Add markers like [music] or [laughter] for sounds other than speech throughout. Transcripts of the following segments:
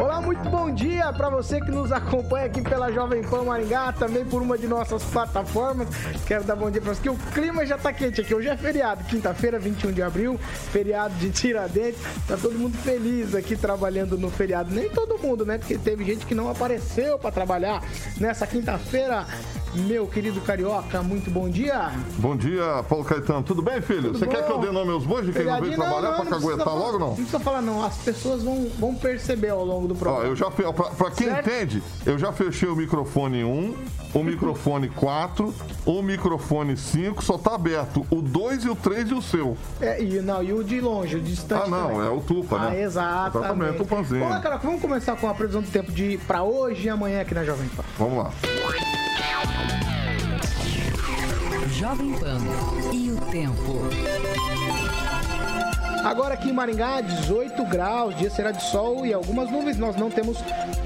Olá, muito bom dia para você que nos acompanha aqui pela Jovem Pan Maringá, também por uma de nossas plataformas. Quero dar bom dia para você, que o clima já tá quente aqui. Hoje é feriado, quinta-feira, 21 de abril, feriado de Tiradentes. Tá todo mundo feliz aqui trabalhando no feriado. Nem todo mundo, né? Porque teve gente que não apareceu para trabalhar nessa quinta-feira. Meu querido Carioca, muito bom dia. Bom dia, Paulo Caetano. Tudo bem, filho? Tudo Você quer bom? que eu dê nome aos bois de quem não veio trabalhar pra precisa caguetar falar- logo não? Não precisa falar não, as pessoas vão, vão perceber ao longo do Ó, programa. eu já pra, pra quem Certo? entende, eu já fechei o microfone 1, o microfone [laughs] 4, o microfone 5, só tá aberto o 2 e o 3 e o seu. É, e, não, e o de longe, o distante Ah, não, também. é o Tupa, Ah, né? exatamente. O Tupanzinho. Vamos lá, cara, vamos começar com a previsão do tempo de pra hoje e amanhã aqui na Jovem Pan. Vamos lá. Jovem Pan e o tempo. Agora aqui em Maringá, 18 graus, dia será de sol e algumas nuvens. Nós não temos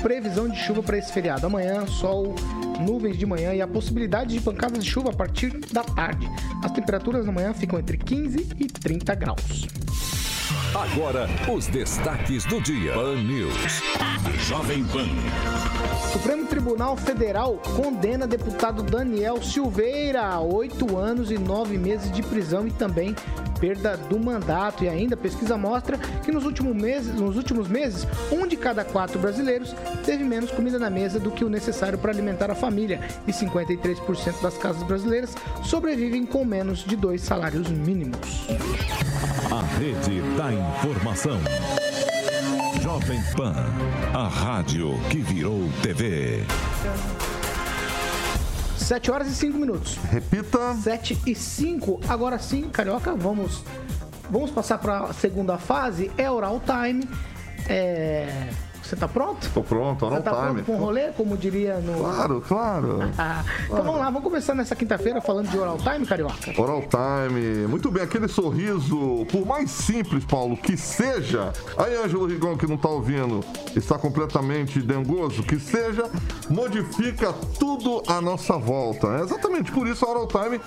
previsão de chuva para esse feriado. Amanhã, sol, nuvens de manhã e a possibilidade de pancadas de chuva a partir da tarde. As temperaturas na manhã ficam entre 15 e 30 graus. Agora, os destaques do dia. Pan News. Jovem Pan. Supremo Tribunal Federal condena deputado Daniel Silveira a oito anos e nove meses de prisão e também perda do mandato. E ainda, a pesquisa mostra que nos últimos meses, nos últimos meses, um de cada quatro brasileiros teve menos comida na mesa do que o necessário para alimentar a família. E 53% das casas brasileiras sobrevivem com menos de dois salários mínimos. Rede da informação. Jovem Pan. A rádio que virou TV. 7 horas e 5 minutos. Repita. 7 e 5. Agora sim, Carioca, vamos, vamos passar para a segunda fase. É oral time. É... Você tá pronto? Tô pronto, oral tá time. pronto com o rolê, como diria no... Claro, claro. [laughs] Então vamos lá, vamos começar nessa quinta-feira falando de oral time, Carioca? Oral Time, muito bem, aquele sorriso, por mais simples, Paulo, que seja. Aí, Ângelo Rigon, que não tá ouvindo, está completamente dengoso, que seja, modifica tudo à nossa volta. É exatamente por isso a Oral Time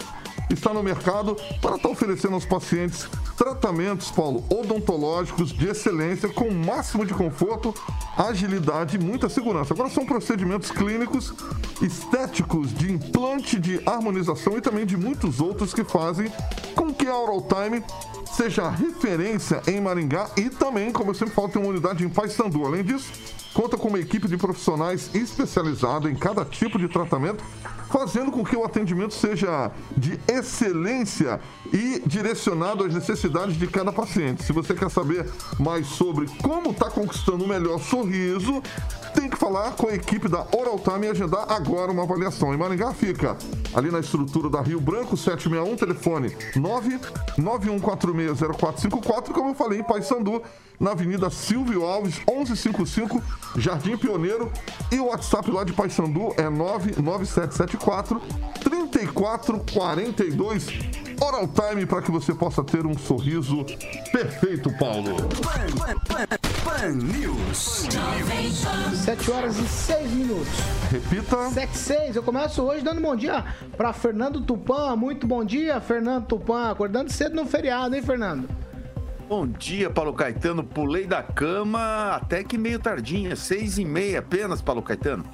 está no mercado para estar oferecendo aos pacientes tratamentos, Paulo, odontológicos de excelência com o máximo de conforto, agilidade e muita segurança. Agora são procedimentos clínicos, estéticos, de implante, de harmonização e também de muitos outros que fazem com que a Oral Time seja referência em Maringá e também, como eu sempre falo, tem uma unidade em Paysandu. Além disso, conta com uma equipe de profissionais especializada em cada tipo de tratamento, fazendo com que o atendimento seja de excelência e direcionado às necessidades de cada paciente. Se você quer saber mais sobre como está conquistando o melhor sorriso, tem que falar com a equipe da Oral Time e agendar agora uma avaliação. Em Maringá fica ali na estrutura da Rio Branco 761, telefone 991460454, como eu falei, em Paysandu, na Avenida Silvio Alves, 1155, Jardim Pioneiro. E o WhatsApp lá de Paysandu é 99774 3442. Oral Time para que você possa ter um sorriso perfeito, Paulo. Pan News. 7 horas e 6 minutos. Repita. 7 e 6. Eu começo hoje dando bom dia para Fernando Tupan. Muito bom dia, Fernando Tupan. Acordando cedo no feriado, hein, Fernando? Bom dia, Paulo Caetano. Pulei da cama até que meio tardinha, seis e meia apenas, Paulo Caetano.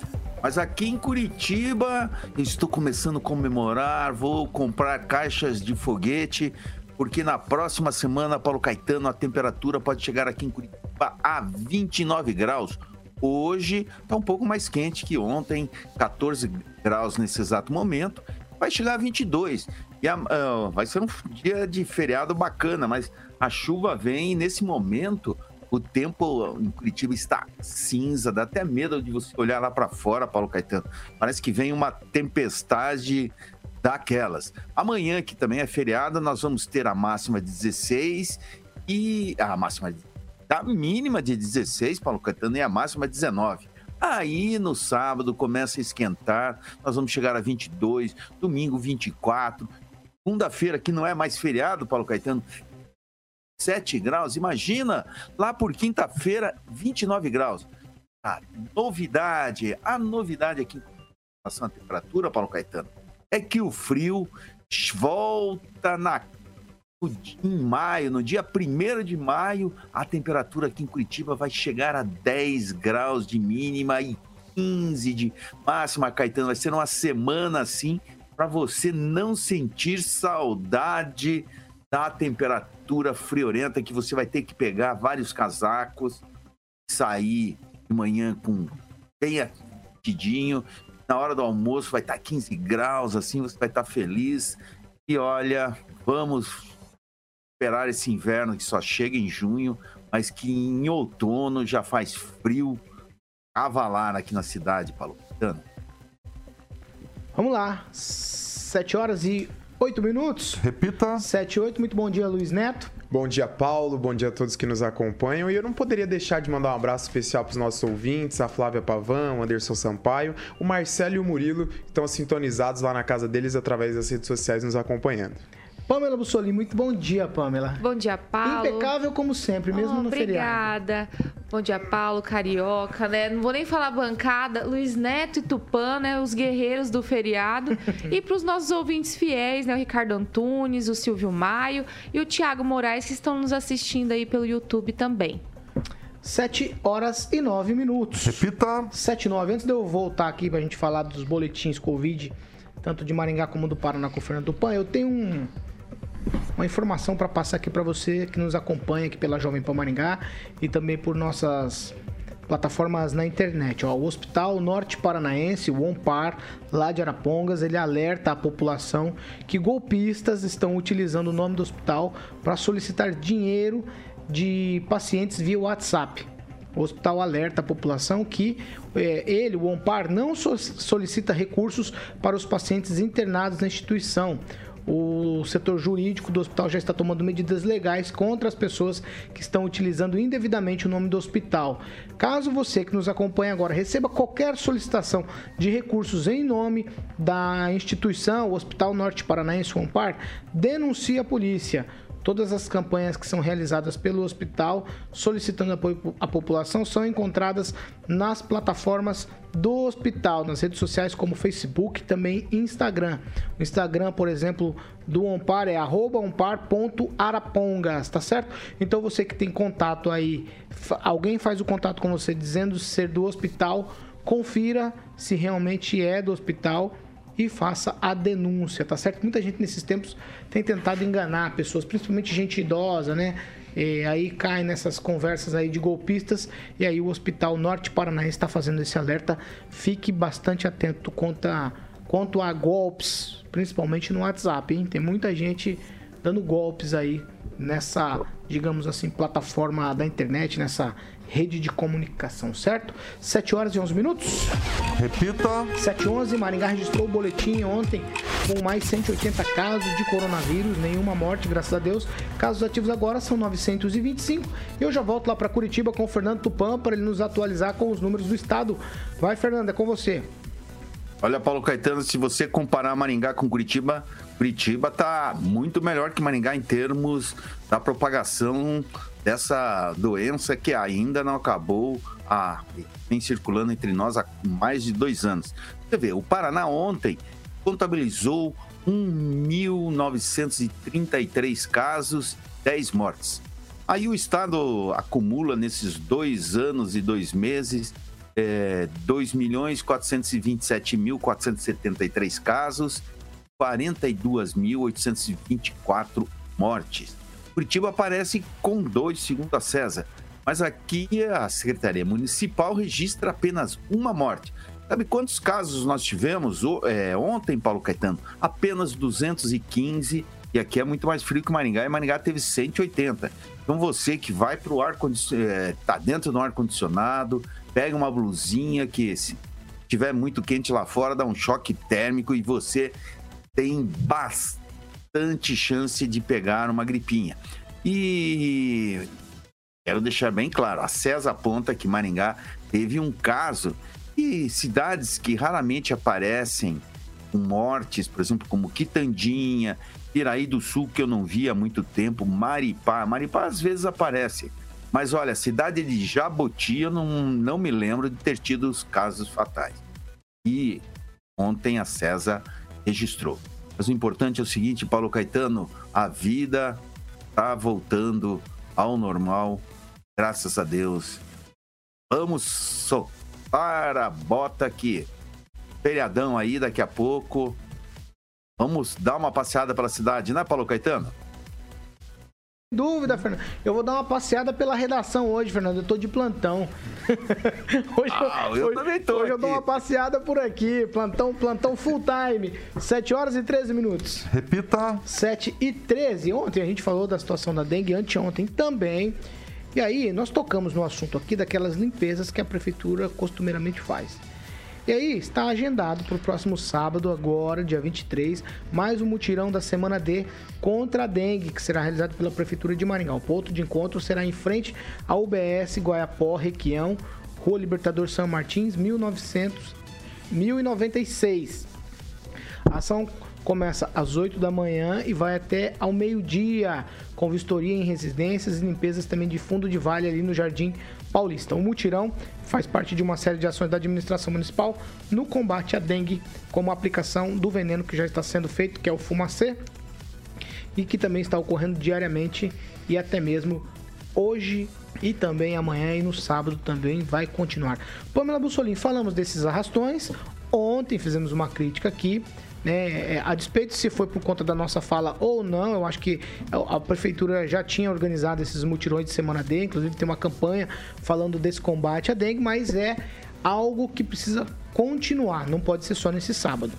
Mas aqui em Curitiba, estou começando a comemorar, vou comprar caixas de foguete, porque na próxima semana, Paulo Caetano, a temperatura pode chegar aqui em Curitiba a 29 graus. Hoje está um pouco mais quente que ontem, 14 graus nesse exato momento. Vai chegar a 22. E a- ah, vai ser um dia de feriado bacana, mas a chuva vem e nesse momento o tempo em Curitiba está cinza, dá até medo de você olhar lá para fora, Paulo Caetano. Parece que vem uma tempestade daquelas. Amanhã, que também é feriado, nós vamos ter a máxima de 16 e a máxima a mínima de 16, Paulo Caetano, e a máxima 19. Aí no sábado começa a esquentar, nós vamos chegar a 22, domingo 24, segunda-feira que não é mais feriado, Paulo Caetano, 7 graus. Imagina lá por quinta-feira, 29 graus. A novidade, a novidade aqui em relação à temperatura, Paulo Caetano, é que o frio volta na em maio, no dia 1 de maio, a temperatura aqui em Curitiba vai chegar a 10 graus de mínima e 15 de máxima, Caetano. Vai ser uma semana assim para você não sentir saudade da temperatura friorenta que você vai ter que pegar vários casacos, sair de manhã com bem aquidinho, na hora do almoço vai estar 15 graus, assim você vai estar feliz. E olha, vamos esperar esse inverno que só chega em junho, mas que em outono já faz frio cavalar aqui na cidade, Paulo. Vamos lá. 7 horas e 8 minutos. Repita. 7 e 8. Muito bom dia, Luiz Neto. Bom dia, Paulo. Bom dia a todos que nos acompanham. E eu não poderia deixar de mandar um abraço especial para os nossos ouvintes, a Flávia Pavão, o Anderson Sampaio, o Marcelo e o Murilo, que estão sintonizados lá na casa deles através das redes sociais nos acompanhando. Pamela Bussolini, muito bom dia, Pamela. Bom dia, Paulo. Impecável como sempre, mesmo oh, no obrigada. feriado. Obrigada. Bom dia, Paulo, Carioca, né? Não vou nem falar bancada. Luiz Neto e Tupã, né? Os guerreiros do feriado. [laughs] e para os nossos ouvintes fiéis, né? O Ricardo Antunes, o Silvio Maio e o Tiago Moraes, que estão nos assistindo aí pelo YouTube também. 7 horas e 9 minutos. Repita. 7 e 9. Antes de eu voltar aqui para a gente falar dos boletins Covid, tanto de Maringá como do Paraná com o Fernando Tupan, eu tenho um uma informação para passar aqui para você que nos acompanha aqui pela Jovem Pan Maringá e também por nossas plataformas na internet. Ó, o Hospital Norte Paranaense, o ONPAR, lá de Arapongas, ele alerta a população que golpistas estão utilizando o nome do hospital para solicitar dinheiro de pacientes via WhatsApp. O hospital alerta a população que é, ele, o ONPAR, não solicita recursos para os pacientes internados na instituição o setor jurídico do hospital já está tomando medidas legais contra as pessoas que estão utilizando indevidamente o nome do hospital. Caso você que nos acompanha agora receba qualquer solicitação de recursos em nome da instituição, o Hospital Norte Paranaense Compar, denuncie a polícia. Todas as campanhas que são realizadas pelo hospital solicitando apoio à população são encontradas nas plataformas do hospital, nas redes sociais como Facebook e também Instagram. O Instagram, por exemplo, do Ompar é ompar.arapongas, tá certo? Então você que tem contato aí, alguém faz o contato com você dizendo ser do hospital, confira se realmente é do hospital e faça a denúncia, tá certo? Muita gente nesses tempos tem tentado enganar pessoas, principalmente gente idosa, né? E aí cai nessas conversas aí de golpistas e aí o Hospital Norte Paranaense está fazendo esse alerta. Fique bastante atento quanto a, quanto a golpes, principalmente no WhatsApp, hein? Tem muita gente dando golpes aí nessa, digamos assim, plataforma da internet, nessa rede de comunicação, certo? 7 horas e 11 minutos. Repita. 7 e 11, Maringá registrou o boletim ontem com mais 180 casos de coronavírus, nenhuma morte, graças a Deus. Casos ativos agora são 925. Eu já volto lá para Curitiba com o Fernando Tupan para ele nos atualizar com os números do estado. Vai, Fernando, é com você. Olha, Paulo Caetano, se você comparar Maringá com Curitiba, Curitiba tá muito melhor que Maringá em termos da propagação dessa doença que ainda não acabou, a, vem circulando entre nós há mais de dois anos. Você vê, o Paraná ontem contabilizou 1.933 casos, 10 mortes. Aí o Estado acumula nesses dois anos e dois meses é, 2.427.473 casos, 42.824 mortes. Curitiba aparece com dois, segundo a César. Mas aqui a Secretaria Municipal registra apenas uma morte. Sabe quantos casos nós tivemos é, ontem, Paulo Caetano? Apenas 215. E aqui é muito mais frio que Maringá. E Maringá teve 180. Então você que vai para o ar é, tá dentro do ar condicionado, pega uma blusinha que se tiver muito quente lá fora dá um choque térmico e você tem bastante bastante chance de pegar uma gripinha. E quero deixar bem claro, a CESA aponta que Maringá teve um caso e cidades que raramente aparecem com mortes, por exemplo, como Quitandinha, Piraí do Sul, que eu não vi há muito tempo, Maripá. Maripá às vezes aparece. Mas olha, a cidade de Jaboti, eu não, não me lembro de ter tido os casos fatais. E ontem a CESA registrou. Mas o importante é o seguinte, Paulo Caetano, a vida está voltando ao normal, graças a Deus. Vamos soltar a bota aqui. Feriadão aí daqui a pouco. Vamos dar uma passeada pela cidade, né, Paulo Caetano? Dúvida, Fernando. Eu vou dar uma passeada pela redação hoje, Fernando. Eu tô de plantão. [laughs] hoje Ah, eu hoje, também tô Hoje eu aqui. dou uma passeada por aqui. Plantão, plantão full time. 7 horas e 13 minutos. Repita. 7 e 13. Ontem a gente falou da situação da dengue, anteontem também. E aí, nós tocamos no assunto aqui daquelas limpezas que a prefeitura costumeiramente faz. E aí, está agendado para o próximo sábado, agora, dia 23, mais um mutirão da semana D contra a dengue, que será realizado pela Prefeitura de Maringá. O ponto de encontro será em frente ao UBS Guaiapó, Requião, Rua Libertador São Martins, 1900, 1096. A ação começa às 8 da manhã e vai até ao meio-dia, com vistoria em residências e limpezas também de fundo de vale ali no Jardim Paulista. O mutirão faz parte de uma série de ações da administração municipal no combate à dengue, como a aplicação do veneno que já está sendo feito, que é o fumacê, e que também está ocorrendo diariamente e até mesmo hoje e também amanhã e no sábado também vai continuar. Pamela Bussolini, falamos desses arrastões. Ontem fizemos uma crítica aqui. Né, É, a despeito se foi por conta da nossa fala ou não, eu acho que a prefeitura já tinha organizado esses mutirões de semana D, inclusive tem uma campanha falando desse combate à dengue, mas é algo que precisa continuar, não pode ser só nesse sábado.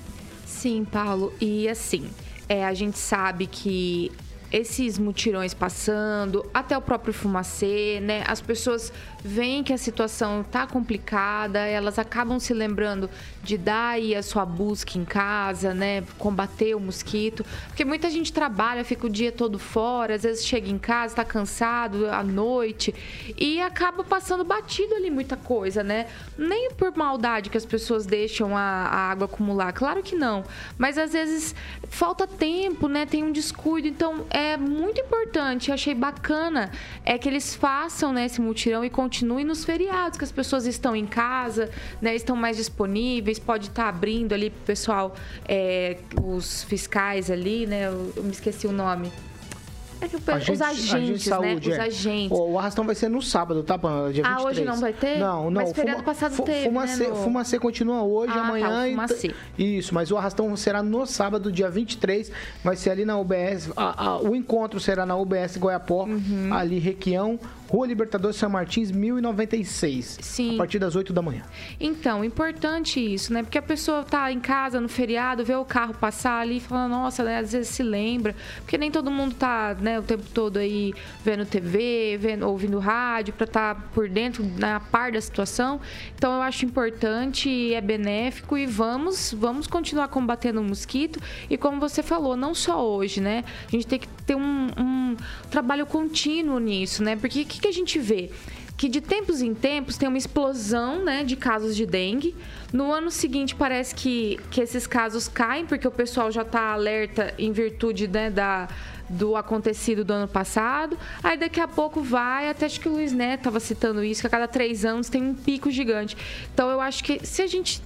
Sim, Paulo. E assim, é, a gente sabe que esses mutirões passando, até o próprio fumacê, né? As pessoas veem que a situação tá complicada, elas acabam se lembrando de dar aí a sua busca em casa, né? Combater o mosquito. Porque muita gente trabalha, fica o dia todo fora, às vezes chega em casa, tá cansado à noite e acaba passando batido ali muita coisa, né? Nem por maldade que as pessoas deixam a, a água acumular, claro que não. Mas às vezes falta tempo, né? Tem um descuido. Então é muito importante, achei bacana é que eles façam né, esse mutirão e continuem nos feriados, que as pessoas estão em casa, né? Estão mais disponíveis, pode estar abrindo ali pro pessoal, é, os fiscais ali, né? Eu, eu me esqueci o nome. É que o pe- os agentes, né? Os é. agentes. O, o arrastão vai ser no sábado, tá, Pamela? Dia Ah, 23. hoje não vai ter? Não, não. Mas feriado passado teve, Fumacê, né, no- Fumacê continua hoje, Ah, tá, amanhã. o e Isso, mas o arrastão será no sábado, dia 23. Vai ser ali na UBS. a- a- o encontro será na UBS Goiapó, Uhum. ali Requião, Rua Libertador São Martins, 1096. Sim. A partir das 8 da manhã. Então, importante isso, né? Porque a pessoa tá em casa no feriado, vê o carro passar ali e fala, nossa, né? Às vezes se lembra. Porque nem todo mundo tá, né, o tempo todo aí vendo TV, vendo, ouvindo rádio, pra estar por dentro, na par da situação. Então, eu acho importante, é benéfico e vamos, vamos continuar combatendo o mosquito. E como você falou, não só hoje, né? A gente tem que ter um, um trabalho contínuo nisso, né? Porque que, que a gente vê? que de tempos em tempos tem uma explosão né, de casos de dengue. No ano seguinte parece que, que esses casos caem, porque o pessoal já está alerta em virtude né, da, do acontecido do ano passado. Aí daqui a pouco vai, até acho que o Luiz Neto estava citando isso, que a cada três anos tem um pico gigante. Então eu acho que se a gente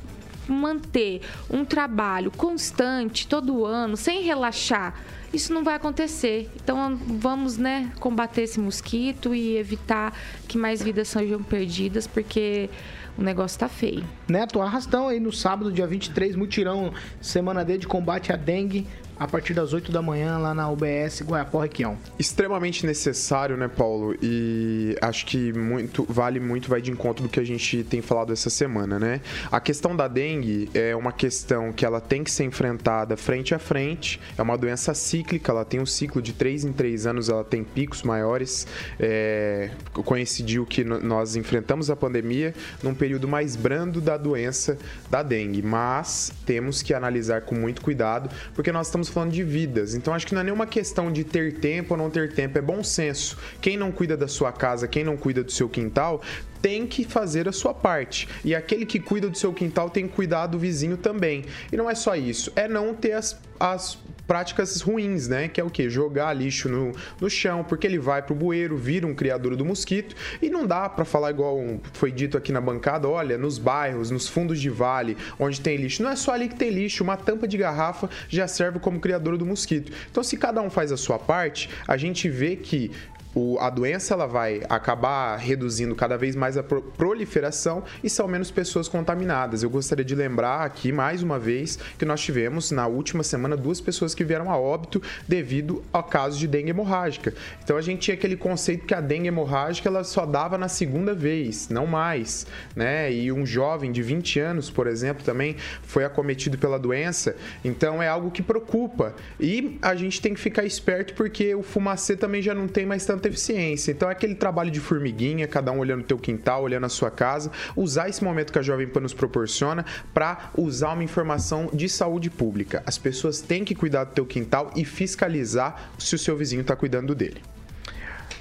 manter um trabalho constante todo ano, sem relaxar, isso não vai acontecer. Então vamos, né, combater esse mosquito e evitar que mais vidas sejam perdidas, porque o negócio tá feio. Neto, arrastão aí no sábado, dia 23, mutirão, semana D de combate à dengue, a partir das 8 da manhã, lá na UBS Guaiapó Requião. extremamente necessário, né, Paulo? E acho que muito vale muito vai de encontro do que a gente tem falado essa semana, né? A questão da dengue é uma questão que ela tem que ser enfrentada frente a frente. É uma doença cíclica, ela tem um ciclo de 3 em 3 anos, ela tem picos maiores. É, coincidiu que nós enfrentamos a pandemia num período mais brando da doença da dengue, mas temos que analisar com muito cuidado, porque nós estamos estamos falando de vidas. Então acho que não é nenhuma questão de ter tempo ou não ter tempo, é bom senso. Quem não cuida da sua casa, quem não cuida do seu quintal, tem que fazer a sua parte. E aquele que cuida do seu quintal tem que cuidar do vizinho também. E não é só isso, é não ter as, as práticas ruins, né? Que é o que? Jogar lixo no, no chão, porque ele vai pro bueiro, vira um criador do mosquito. E não dá para falar igual foi dito aqui na bancada, olha, nos bairros, nos fundos de vale, onde tem lixo. Não é só ali que tem lixo, uma tampa de garrafa já serve como criador do mosquito. Então, se cada um faz a sua parte, a gente vê que o, a doença ela vai acabar reduzindo cada vez mais a proliferação e são menos pessoas contaminadas. Eu gostaria de lembrar aqui mais uma vez que nós tivemos na última semana duas pessoas que vieram a óbito devido ao caso de dengue hemorrágica. Então a gente tinha aquele conceito que a dengue hemorrágica ela só dava na segunda vez, não mais, né? E um jovem de 20 anos, por exemplo, também foi acometido pela doença. Então é algo que preocupa. E a gente tem que ficar esperto porque o fumacê também já não tem mais tanta eficiência. Então é aquele trabalho de formiguinha, cada um olhando o teu quintal, olhando a sua casa, usar esse momento que a Jovem Pan nos proporciona para usar uma informação de saúde pública. As pessoas têm que cuidar do teu quintal e fiscalizar se o seu vizinho está cuidando dele.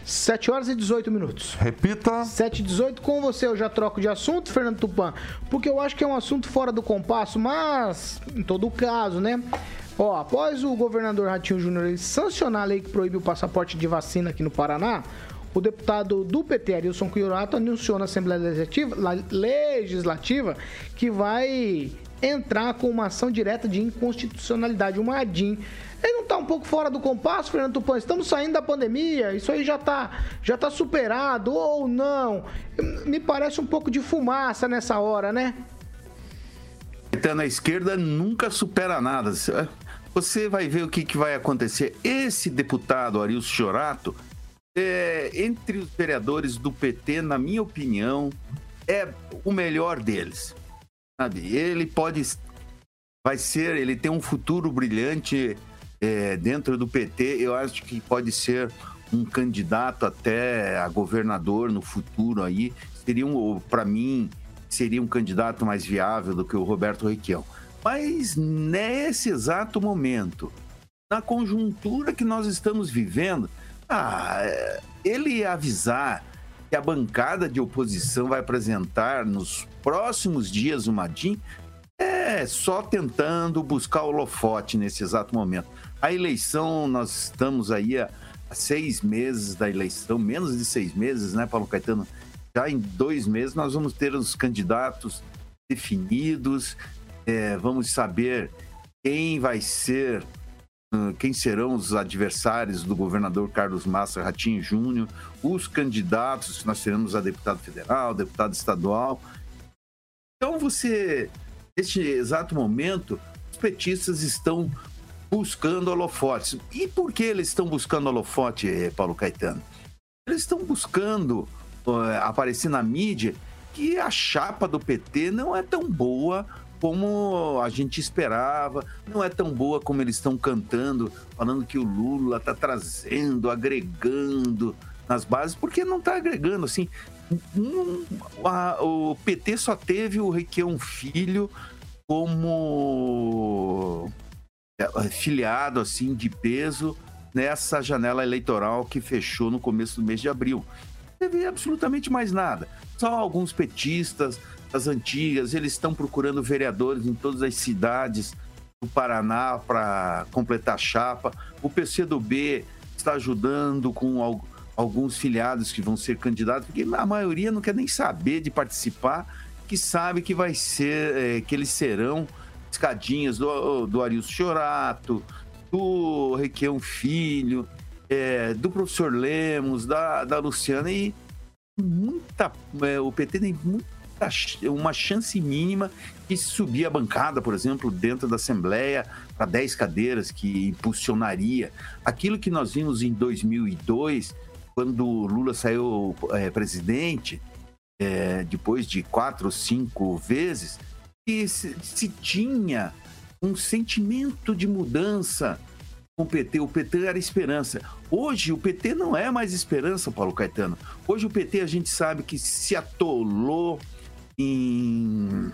7 horas e 18 minutos. Repita. 7 e 18. Com você eu já troco de assunto, Fernando Tupan, porque eu acho que é um assunto fora do compasso, mas em todo caso, né? Ó, após o governador Ratinho Júnior sancionar a lei que proíbe o passaporte de vacina aqui no Paraná, o deputado do PT, Arilson Chiorato, anunciou na Assembleia Legislativa, que vai entrar com uma ação direta de inconstitucionalidade, uma ADIM. Ele não está um pouco fora do compasso, Fernando Tupan? Estamos saindo da pandemia, isso aí já está já tá superado ou não? Me parece um pouco de fumaça nessa hora, né? Tá na esquerda nunca supera nada. Você vai ver o que, que vai acontecer. Esse deputado, Arilson Chorato, é, entre os vereadores do PT, na minha opinião, é o melhor deles. Sabe? Ele pode. Vai ser. Ele tem um futuro brilhante é, dentro do PT. Eu acho que pode ser um candidato até a governador no futuro aí. Seria, um, para mim, seria um candidato mais viável do que o Roberto Requião. Mas nesse exato momento, na conjuntura que nós estamos vivendo, ah, ele avisar que a bancada de oposição vai apresentar nos próximos dias o Madim é só tentando buscar o holofote nesse exato momento. A eleição, nós estamos aí há seis meses da eleição, menos de seis meses, né, Paulo Caetano? Já em dois meses nós vamos ter os candidatos definidos, é, vamos saber quem vai ser, hum, quem serão os adversários do governador Carlos Massa Ratinho Júnior, os candidatos, nós teremos a deputado federal, deputado estadual. Então você, neste exato momento, os petistas estão buscando holofotes. E por que eles estão buscando holofote, Paulo Caetano? Eles estão buscando uh, aparecer na mídia que a chapa do PT não é tão boa como a gente esperava, não é tão boa como eles estão cantando, falando que o Lula está trazendo, agregando nas bases, porque não está agregando, assim. A, o PT só teve o Requião Filho como é, filiado, assim, de peso nessa janela eleitoral que fechou no começo do mês de abril. Não teve absolutamente mais nada. Só alguns petistas, das antigas, eles estão procurando vereadores em todas as cidades do Paraná para completar a chapa. O PCdoB está ajudando com alguns filiados que vão ser candidatos, porque a maioria não quer nem saber de participar, que sabe que vai ser, é, que eles serão escadinhas do, do Arilson Chorato, do Requião Filho, é, do professor Lemos, da, da Luciana e muita. É, o PT tem muito uma chance mínima que subir a bancada, por exemplo, dentro da Assembleia para 10 cadeiras, que impulsionaria aquilo que nós vimos em 2002, quando Lula saiu é, presidente, é, depois de quatro ou cinco vezes, que se, se tinha um sentimento de mudança com o PT. O PT era esperança. Hoje, o PT não é mais esperança, Paulo Caetano. Hoje, o PT, a gente sabe que se atolou em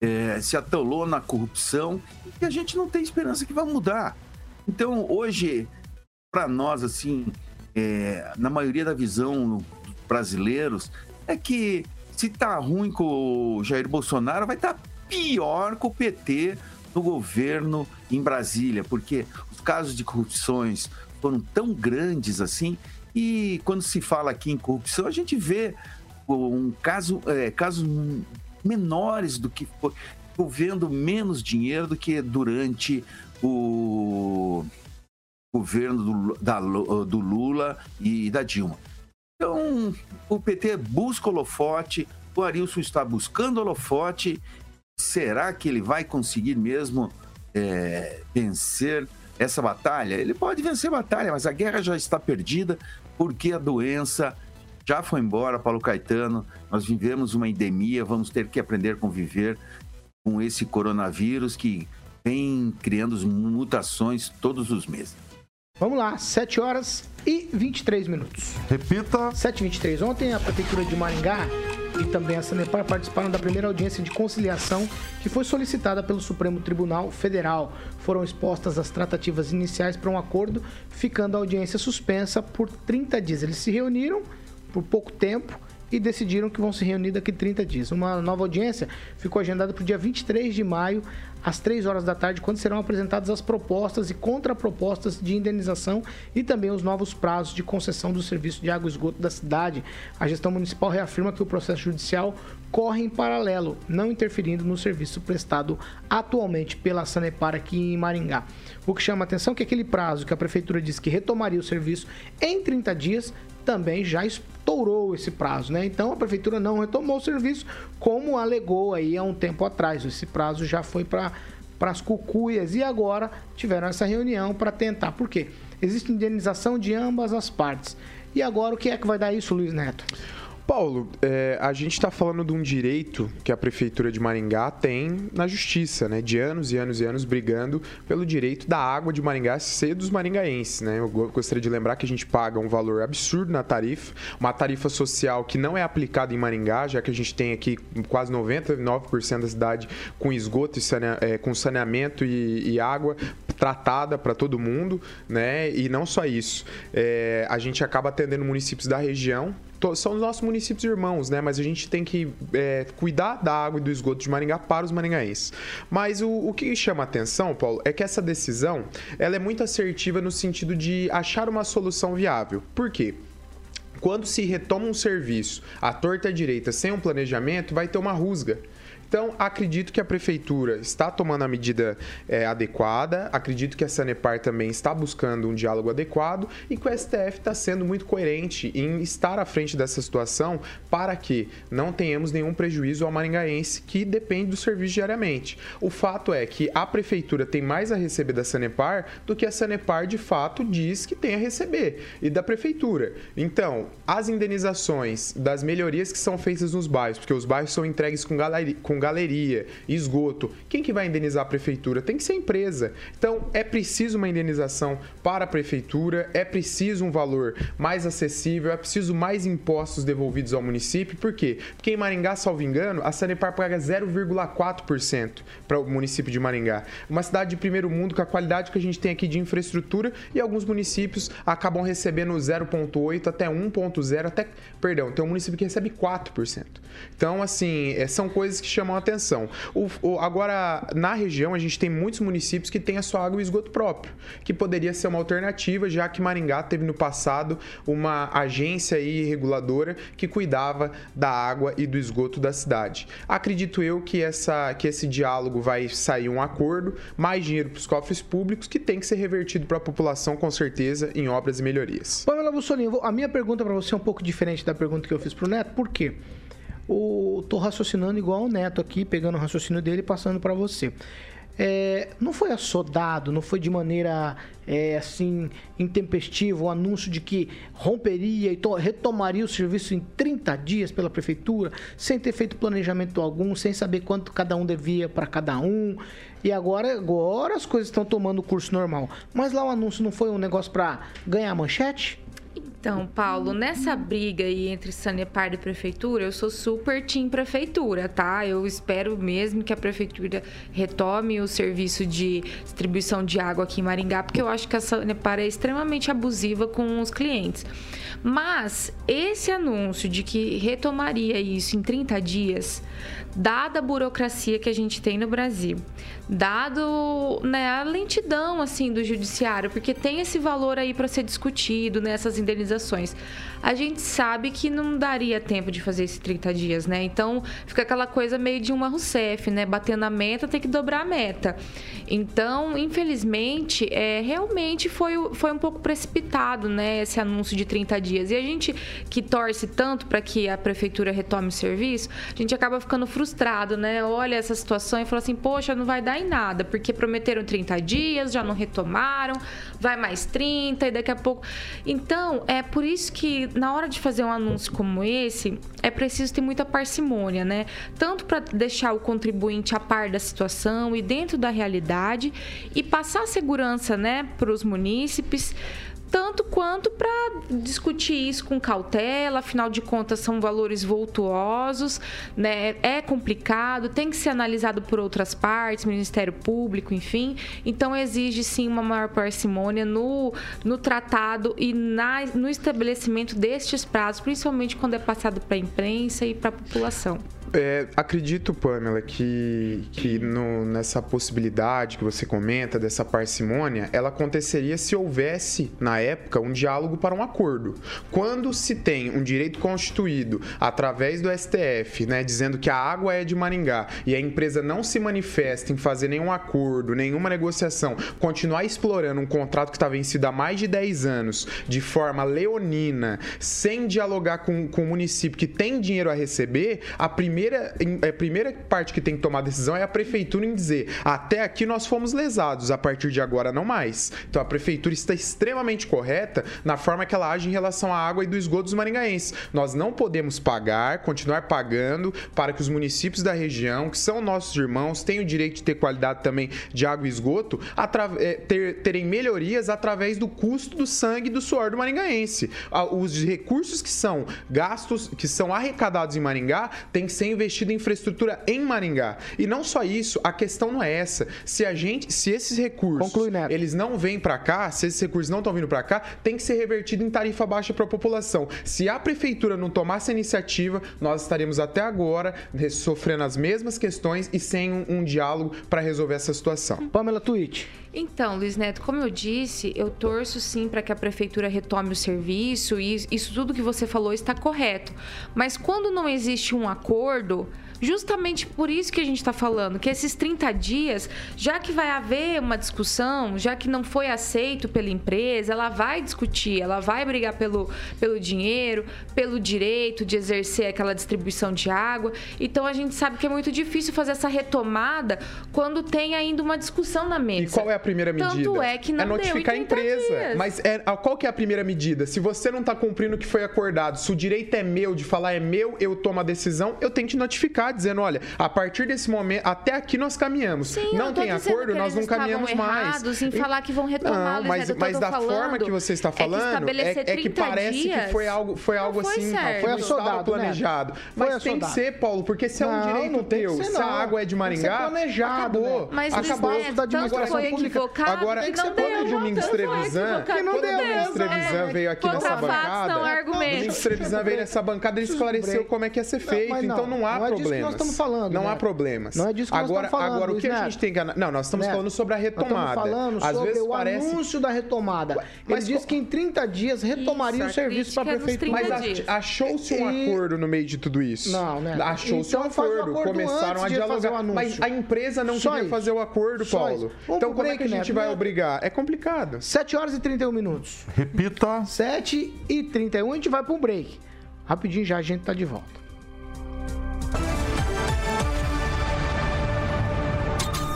é, se atolou na corrupção e a gente não tem esperança que vai mudar. Então, hoje, para nós, assim, é, na maioria da visão dos brasileiros, é que se tá ruim com o Jair Bolsonaro, vai estar tá pior com o PT no governo em Brasília, porque os casos de corrupções foram tão grandes assim, e quando se fala aqui em corrupção, a gente vê um caso, é, casos menores do que foi, envolvendo menos dinheiro do que durante o governo do, da, do Lula e da Dilma. Então, o PT busca holofote, o Arilson está buscando holofote. Será que ele vai conseguir mesmo é, vencer essa batalha? Ele pode vencer a batalha, mas a guerra já está perdida porque a doença já foi embora, Paulo Caetano. Nós vivemos uma endemia, vamos ter que aprender a conviver com esse coronavírus que vem criando mutações todos os meses. Vamos lá, 7 horas e 23 minutos. Repita. 7 e 23 Ontem a Prefeitura de Maringá e também a Sanepar participaram da primeira audiência de conciliação que foi solicitada pelo Supremo Tribunal Federal. Foram expostas as tratativas iniciais para um acordo, ficando a audiência suspensa por 30 dias. Eles se reuniram por pouco tempo e decidiram que vão se reunir daqui 30 dias. Uma nova audiência ficou agendada para o dia 23 de maio, às 3 horas da tarde, quando serão apresentadas as propostas e contrapropostas de indenização e também os novos prazos de concessão do serviço de água e esgoto da cidade. A gestão municipal reafirma que o processo judicial corre em paralelo, não interferindo no serviço prestado atualmente pela Sanepar aqui em Maringá. O que chama a atenção é que aquele prazo que a prefeitura disse que retomaria o serviço em 30 dias também já estourou esse prazo, né? Então a prefeitura não retomou o serviço como alegou aí há um tempo atrás. Esse prazo já foi para para as cucuias e agora tiveram essa reunião para tentar. Por quê? Existe indenização de ambas as partes. E agora o que é que vai dar isso, Luiz Neto? Paulo, é, a gente está falando de um direito que a Prefeitura de Maringá tem na justiça, né? De anos e anos e anos brigando pelo direito da água de Maringá ser dos maringaenses, né? Eu gostaria de lembrar que a gente paga um valor absurdo na tarifa, uma tarifa social que não é aplicada em Maringá, já que a gente tem aqui quase 99% da cidade com esgoto e sanea, é, com saneamento e, e água tratada para todo mundo, né? E não só isso, é, a gente acaba atendendo municípios da região são os nossos municípios irmãos, né? Mas a gente tem que é, cuidar da água e do esgoto de Maringá para os maringaenses. Mas o, o que chama atenção, Paulo, é que essa decisão ela é muito assertiva no sentido de achar uma solução viável. Por quê? Quando se retoma um serviço à torta direita sem um planejamento, vai ter uma rusga. Então, acredito que a prefeitura está tomando a medida é, adequada, acredito que a Sanepar também está buscando um diálogo adequado e que o STF está sendo muito coerente em estar à frente dessa situação para que não tenhamos nenhum prejuízo ao maringaense que depende do serviço diariamente. O fato é que a prefeitura tem mais a receber da Sanepar do que a Sanepar de fato diz que tem a receber e da prefeitura. Então, as indenizações das melhorias que são feitas nos bairros, porque os bairros são entregues com, galeria, com galeria, esgoto. Quem que vai indenizar a prefeitura? Tem que ser a empresa. Então, é preciso uma indenização para a prefeitura, é preciso um valor mais acessível, é preciso mais impostos devolvidos ao município. Por quê? Porque em Maringá, salvo engano, a Sanepar paga 0,4% para o município de Maringá. Uma cidade de primeiro mundo com a qualidade que a gente tem aqui de infraestrutura e alguns municípios acabam recebendo 0,8 até 1,0 até, perdão, tem um município que recebe 4%. Então, assim, é, são coisas que chamam chamam a atenção. O, o, agora, na região, a gente tem muitos municípios que têm a sua água e esgoto próprio, que poderia ser uma alternativa, já que Maringá teve no passado uma agência aí reguladora que cuidava da água e do esgoto da cidade. Acredito eu que, essa, que esse diálogo vai sair um acordo, mais dinheiro para os cofres públicos, que tem que ser revertido para a população, com certeza, em obras e melhorias. Pamela Bussolini, a minha pergunta para você é um pouco diferente da pergunta que eu fiz para o Neto, por quê? O, tô raciocinando igual o Neto aqui, pegando o raciocínio dele e passando para você. É, não foi assodado, não foi de maneira é, assim intempestiva o anúncio de que romperia e retomaria o serviço em 30 dias pela prefeitura, sem ter feito planejamento algum, sem saber quanto cada um devia para cada um. E agora, agora as coisas estão tomando o curso normal. Mas lá o anúncio não foi um negócio para ganhar manchete? Então, Paulo, nessa briga aí entre Sanepar e Prefeitura, eu sou super team Prefeitura, tá? Eu espero mesmo que a Prefeitura retome o serviço de distribuição de água aqui em Maringá, porque eu acho que a Sanepar é extremamente abusiva com os clientes. Mas esse anúncio de que retomaria isso em 30 dias, dada a burocracia que a gente tem no Brasil, dado né, a lentidão assim do judiciário, porque tem esse valor aí para ser discutido nessas indenizações. A gente sabe que não daria tempo de fazer esses 30 dias, né? Então fica aquela coisa meio de uma Rousseff, né? Batendo a meta, tem que dobrar a meta. Então, infelizmente, é, realmente foi, foi um pouco precipitado, né? Esse anúncio de 30 E a gente que torce tanto para que a prefeitura retome o serviço, a gente acaba ficando frustrado, né? Olha essa situação e fala assim, poxa, não vai dar em nada, porque prometeram 30 dias, já não retomaram, vai mais 30 e daqui a pouco. Então, é por isso que na hora de fazer um anúncio como esse, é preciso ter muita parcimônia, né? Tanto para deixar o contribuinte a par da situação e dentro da realidade e passar segurança, né, para os munícipes tanto quanto para discutir isso com cautela, afinal de contas são valores voltuosos, né? É complicado, tem que ser analisado por outras partes, Ministério Público, enfim. Então exige sim uma maior parcimônia no, no tratado e na, no estabelecimento destes prazos, principalmente quando é passado para a imprensa e para a população. É, acredito, Pamela, que, que no, nessa possibilidade que você comenta, dessa parcimônia, ela aconteceria se houvesse, na época, um diálogo para um acordo. Quando se tem um direito constituído através do STF, né, dizendo que a água é de Maringá e a empresa não se manifesta em fazer nenhum acordo, nenhuma negociação, continuar explorando um contrato que está vencido há mais de 10 anos, de forma leonina, sem dialogar com, com o município que tem dinheiro a receber, a primeira primeira, a primeira parte que tem que tomar a decisão é a prefeitura em dizer até aqui nós fomos lesados, a partir de agora não mais. Então a prefeitura está extremamente correta na forma que ela age em relação à água e do esgoto dos maringaenses. Nós não podemos pagar, continuar pagando para que os municípios da região, que são nossos irmãos, tenham o direito de ter qualidade também de água e esgoto, é, ter, terem melhorias através do custo do sangue e do suor do maringaense. Os recursos que são gastos, que são arrecadados em Maringá, têm que ser investido em infraestrutura em Maringá. E não só isso, a questão não é essa. Se a gente, se esses recursos, Conclui, eles não vêm para cá, se esses recursos não estão vindo para cá, tem que ser revertido em tarifa baixa para a população. Se a prefeitura não tomar essa iniciativa, nós estaremos até agora sofrendo as mesmas questões e sem um, um diálogo para resolver essa situação. Pamela Twitch. Então, Luiz Neto, como eu disse, eu torço sim para que a prefeitura retome o serviço e isso tudo que você falou está correto. Mas quando não existe um acordo, do justamente por isso que a gente está falando, que esses 30 dias, já que vai haver uma discussão, já que não foi aceito pela empresa, ela vai discutir, ela vai brigar pelo, pelo dinheiro, pelo direito de exercer aquela distribuição de água. Então a gente sabe que é muito difícil fazer essa retomada quando tem ainda uma discussão na mesa. E qual é a primeira medida? Tanto é que não é notificar a empresa. Dias. Mas é, qual que é a primeira medida? Se você não está cumprindo o que foi acordado, se o direito é meu de falar é meu, eu tomo a decisão, eu tenho que notificar dizendo, olha, a partir desse momento, até aqui nós caminhamos. Sim, não tem acordo, nós não caminhamos mais. em falar que vão retomar, não, mas, Luiz, mas da forma que você está falando, é que, é, é que parece dias, que foi algo, foi algo foi assim, certo. foi assodado, planejado. Né? Mas tem que ser, Paulo, porque se é um não, direito não teu, ser, se a água é de Maringá, planejado, acabou. Né? Mas acabou. Luiz, da administração foi pública. Agora, que quando o Domingos Trevisan, quando Domingos Trevisan veio aqui nessa bancada, Domingos Trevisan veio nessa bancada, ele esclareceu como é que ia ser feito. Então não há problemas. É nós estamos falando. Não há problemas. Não é disso que nós agora, estamos falando. Agora, o que a gente tem que. Não, nós estamos falando sobre a retomada. Nós estamos falando Às sobre vezes o parece... anúncio da retomada. Ele Mas disse que em 30 dias retomaria Isso, o serviço para a prefeitura. Mas achou-se um E- acordo no meio de tudo isso. Não, né? Achou-se Então um acordo. acordo Começaram a dialogar. o anúncio. Mas a empresa não Só queria fazer o acordo, Paulo. Então como é que a gente Neto, vai né? obrigar? É complicado. 7 horas e 31 minutos. Repita. 7 e 31 a gente vai para um break. Rapidinho já a gente tá de volta.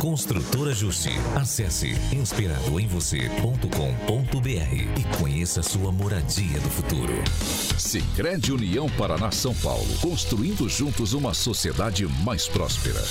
Construtora Justi. Acesse inspiradoemvocê.com.br e conheça sua moradia do futuro. Sicredi União Paraná São Paulo, construindo juntos uma sociedade mais próspera.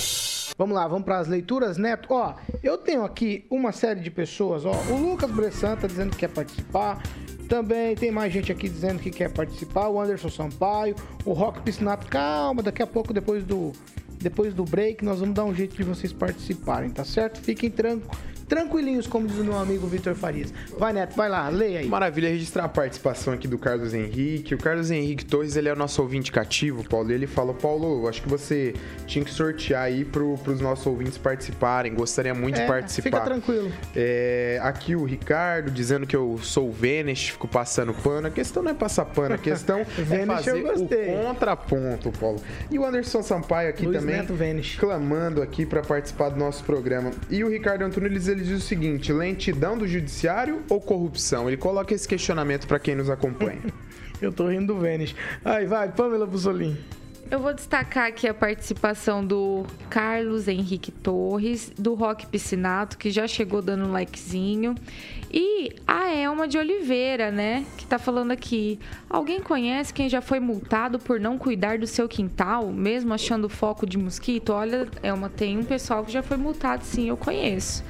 Vamos lá, vamos para as leituras, Neto. Ó, eu tenho aqui uma série de pessoas, ó. O Lucas Bressan tá dizendo que quer participar. Também tem mais gente aqui dizendo que quer participar. O Anderson Sampaio, o Rock Piscinato. Calma, daqui a pouco, depois do, depois do break, nós vamos dar um jeito de vocês participarem, tá certo? Fiquem tranquilos tranquilinhos, como diz o meu amigo Vitor Farias. Vai, Neto, vai lá, leia aí. Maravilha registrar a participação aqui do Carlos Henrique. O Carlos Henrique Torres, ele é o nosso ouvinte cativo, Paulo. E ele falou, Paulo, acho que você tinha que sortear aí pro, pros nossos ouvintes participarem. Gostaria muito É, de participar. fica tranquilo. É, aqui o Ricardo dizendo que eu sou o Vênus, fico passando pano. A questão não é passar pano, a questão [laughs] é fazer o gostei. contraponto, Paulo. E o Anderson Sampaio aqui Luiz também Neto clamando aqui para participar do nosso programa. E o Ricardo Antunes ele diz o seguinte: lentidão do judiciário ou corrupção? Ele coloca esse questionamento para quem nos acompanha. [laughs] Eu tô rindo do Vênus. Aí, vai, Pamela Bussolini. Eu vou destacar aqui a participação do Carlos Henrique Torres, do Rock Piscinato, que já chegou dando um likezinho. E a Elma de Oliveira, né? Que tá falando aqui. Alguém conhece quem já foi multado por não cuidar do seu quintal, mesmo achando foco de mosquito? Olha, Elma, tem um pessoal que já foi multado, sim, eu conheço.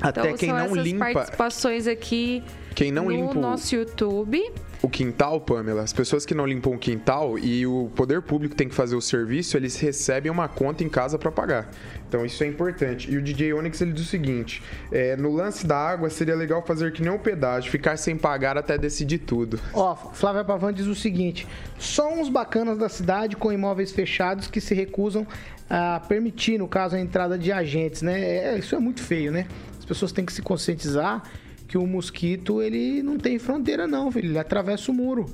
Até então, quem são não essas limpa, participações aqui quem não no limpa o- nosso YouTube. o quintal, Pamela, as pessoas que não limpam o quintal e o poder público tem que fazer o serviço, eles recebem uma conta em casa para pagar. Então isso é importante. E o DJ Onyx ele diz o seguinte: é, no lance da água seria legal fazer que nem um pedágio, ficar sem pagar até decidir tudo. Ó, Flávia Pavan diz o seguinte: só uns bacanas da cidade com imóveis fechados que se recusam a permitir, no caso, a entrada de agentes, né? É, isso é muito feio, né? As pessoas têm que se conscientizar que o mosquito, ele não tem fronteira não, filho. Ele atravessa o muro.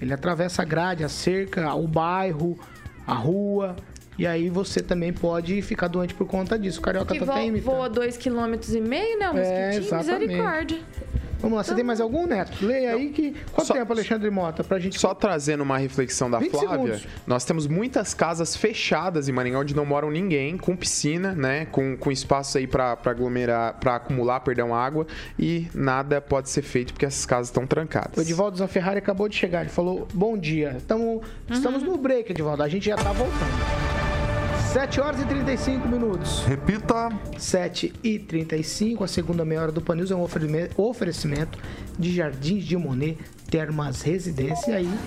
Ele atravessa a grade, a cerca, o bairro, a rua. E aí você também pode ficar doente por conta disso. O Carioca Que tá até vo imitando. voa 2,5 km, né? O É, mosquitinho, exatamente. misericórdia. Vamos lá, você tem mais algum, Neto? Leia aí que... Quanto Só- tempo, Alexandre Mota, pra gente... Só trazendo uma reflexão da 20 Flávia, segundos. nós temos muitas casas fechadas em Maringá onde não moram ninguém, com piscina, né, com, com espaço aí para aglomerar, para acumular, perdão, água e nada pode ser feito porque essas casas estão trancadas. O Edivaldo Zanferrari acabou de chegar. Ele falou: Bom dia. Tamo, Estamos no break, Edivaldo. A gente já tá voltando. 7 horas e 35 minutos. Repita. 7 e 35. A segunda meia hora do Panils é um oferecimento de Jardins de Monet, Termas Residência. E aí,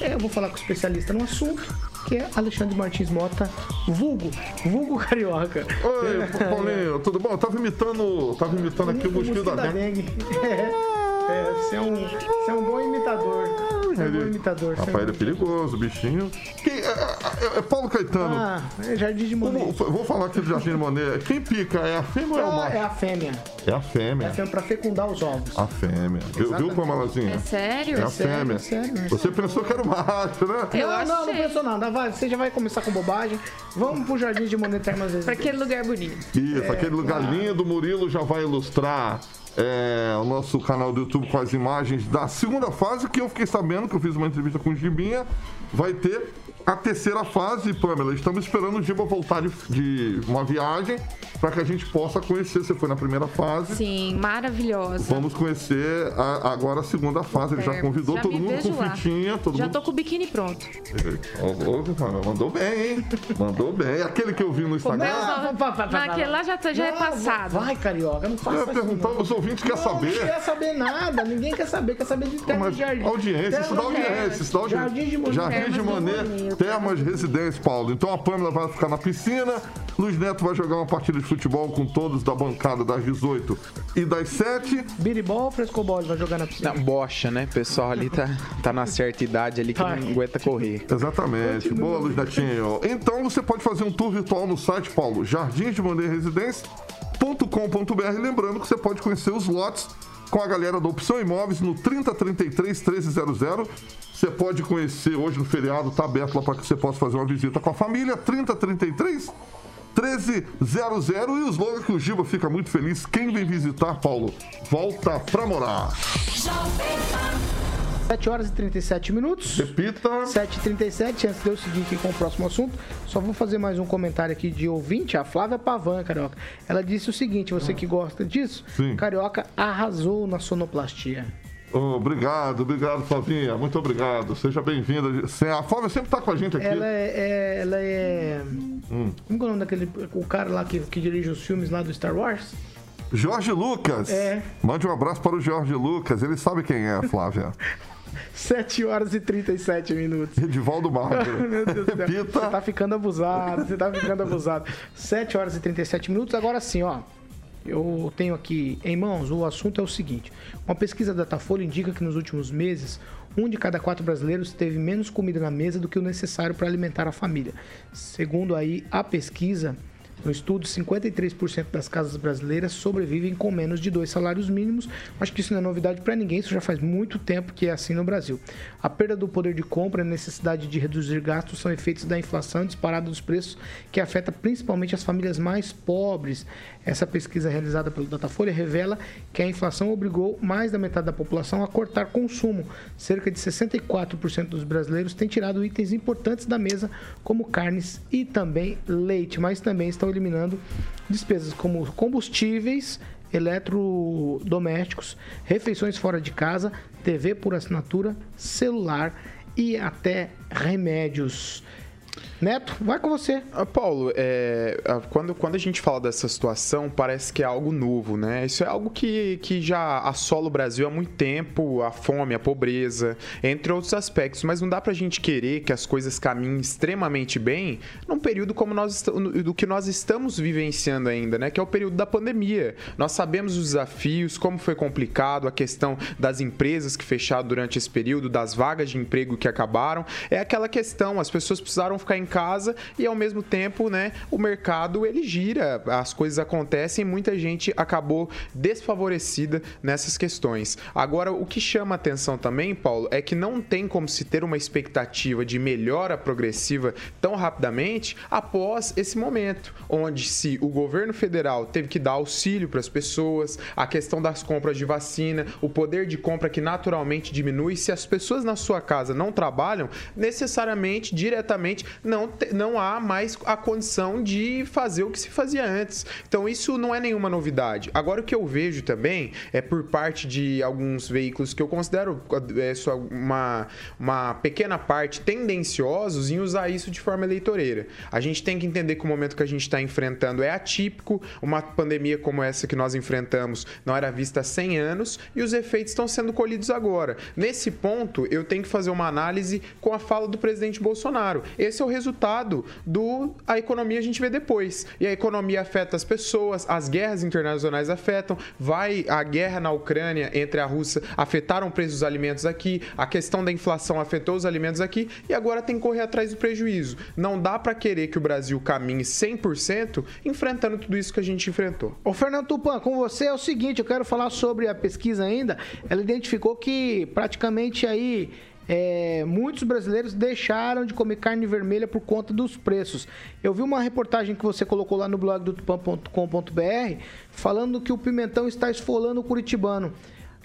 é, eu vou falar com o especialista no assunto, que é Alexandre Martins Mota, vulgo, vulgo carioca. Oi, Paulinho, tudo bom? Eu tava imitando, tava imitando aqui o mosquito da dengue. [laughs] É, é, você é um, você é um bom imitador. Você é um bom imitador. é Rapaz, ele é perigoso, bichinho. Quem, é, é- é Paulo Caetano. Ah, é Jardim de Monet. Vou, vou falar aqui do Jardim de Monet. Quem pica é a fêmea ou é o Ah, macho? é a fêmea. É a É a fêmea. fêmea pra fecundar os ovos. A fêmea. Viu, viu Exatamente. Pamelazinha? É sério? É a sério, fêmea. é sério, é Você pensou que era o macho, né? Eu não, não, não achei. pensou nada. Vai, você já vai começar com bobagem. Vamos pro Jardim de Monet Termas Pra aquele lugar bonito. Isso, aquele lugar lindo, o Murilo já vai ilustrar é, o nosso canal do YouTube com as imagens da segunda fase, que eu fiquei sabendo, que eu fiz uma entrevista com o Gibinha, vai ter a terceira fase, Pamela. Estamos esperando o Giba voltar de, de uma viagem para que a gente possa conhecer. Você foi na primeira fase. Sim, maravilhosa. Vamos conhecer a- agora a segunda fase. Ele já convidou Já todo mundo com lá. fitinha, todo Já mundo tô com o biquíni pronto. Ô, ô, Pamela, Mandou bem, hein? Mandou bem. Aquele que eu vi no Instagram. Naquele lá já, tá- já é passado. Vai, carioca, não faça Eu ia isso, perguntar, não. os ouvintes querem saber. Não quer saber nada, ninguém quer saber, quer saber de Mas de jardim. audiência, isso dá audiência, isso dá audiência. Jardim de Monet. Jardim de Termas Monet, Bonito. Termas Residência, Paulo. Então a Pâmela vai ficar na piscina, Luiz Neto vai jogar uma partida de futebol com todos da bancada das 18 e das 7. Biribol ou frescobol ele vai jogar na piscina? Na bocha, né? O pessoal ali tá, tá na certa idade ali que Tá. não aguenta correr. Exatamente. Boa, Luiz Netinho. Então você pode fazer um tour virtual no site, Paulo, jardinsdemoneresidência.com.br. Lembrando que você pode conhecer os lotes com a galera da Opção Imóveis no 3033 1300. Você pode conhecer hoje no feriado, tá aberto lá para que você possa fazer uma visita com a família. 3033 1300 e o slogan que o Giba fica muito feliz. Quem vem visitar, Paulo, volta pra morar. 7 horas e 37 minutos. Repita. 7h37, antes de eu seguir aqui com o próximo assunto, só vou fazer mais um comentário aqui de ouvinte, a Flávia Pavan, Carioca. Ela disse o seguinte, você que gosta disso, Sim. Carioca arrasou na sonoplastia. Obrigado, obrigado, Flavinha. Muito obrigado. Seja bem-vinda. A Flávia sempre tá com a gente aqui. Ela é... é- ela é... Como que é o nome daquele... O cara lá que, que dirige os filmes lá do Star Wars? Jorge Lucas. É. Mande um abraço para o Jorge Lucas. Ele sabe quem é, Flávia. [laughs] 7 horas e 37 minutos. Edivaldo Magro. [laughs] Meu Deus do céu. Você tá ficando abusado, você tá ficando abusado. 7 horas e 37 minutos. Agora sim, ó. Eu tenho aqui em mãos, o assunto é o seguinte. Uma pesquisa da Datafolha indica que nos últimos meses, um de cada quatro brasileiros teve menos comida na mesa do que o necessário para alimentar a família. Segundo aí a pesquisa, no estudo, 53% das casas brasileiras sobrevivem com menos de dois salários mínimos. Acho que isso não é novidade para ninguém, isso já faz muito tempo que é assim no Brasil. A perda do poder de compra e a necessidade de reduzir gastos são efeitos da inflação disparada dos preços que afeta principalmente as famílias mais pobres. Essa pesquisa realizada pelo Datafolha revela que a inflação obrigou mais da metade da população a cortar consumo. Cerca de 64% dos brasileiros têm tirado itens importantes da mesa, como carnes e também leite, mas também estão eliminando despesas como combustíveis, eletrodomésticos, refeições fora de casa, TV por assinatura, celular e até remédios. Neto, vai com você. Ah, Paulo, é, quando, quando a gente fala dessa situação, parece que é algo novo, né? Isso é algo que, que já assola o Brasil há muito tempo, a fome, a pobreza, entre outros aspectos. Mas não dá pra gente querer que as coisas caminhem extremamente bem num período como nós do que nós estamos vivenciando ainda, né? Que é o período da pandemia. Nós sabemos os desafios, como foi complicado, a questão das empresas que fecharam durante esse período, das vagas de emprego que acabaram. É aquela questão, as pessoas precisaram ficar em casa e ao mesmo tempo, né, o mercado ele gira, as coisas acontecem e muita gente acabou desfavorecida nessas questões. Agora, o que chama atenção também, Paulo, é que não tem como se ter uma expectativa de melhora progressiva tão rapidamente após esse momento, onde se o governo federal teve que dar auxílio para as pessoas, a questão das compras de vacina, o poder de compra que naturalmente diminui, se as pessoas na sua casa não trabalham, necessariamente, diretamente, não, te- não há mais a condição de fazer o que se fazia antes. Então, isso não é nenhuma novidade. Agora, o que eu vejo também é por parte de alguns veículos que eu considero é, só uma, uma pequena parte tendenciosos em usar isso de forma eleitoreira. A gente tem que entender que o momento que a gente está enfrentando é atípico, uma pandemia como essa que nós enfrentamos não era vista há 100 anos e os efeitos estão sendo colhidos agora. Nesse ponto, eu tenho que fazer uma análise com a fala do presidente Bolsonaro. Esse é o resultado do a economia a gente vê depois. E a economia afeta as pessoas, as guerras internacionais afetam, vai a guerra na Ucrânia entre a Rússia afetaram o preço dos alimentos aqui, a questão da inflação afetou os alimentos aqui e agora tem que correr atrás do prejuízo. Não dá para querer que o Brasil caminhe 100% enfrentando tudo isso que a gente enfrentou. Ô Fernando Tupan, com você é o seguinte, eu quero falar sobre a pesquisa ainda. Ela identificou que praticamente aí é, muitos brasileiros deixaram de comer carne vermelha por conta dos preços. Eu vi uma reportagem que você colocou lá no blog do tupan.com.br falando que o pimentão está esfolando o curitibano.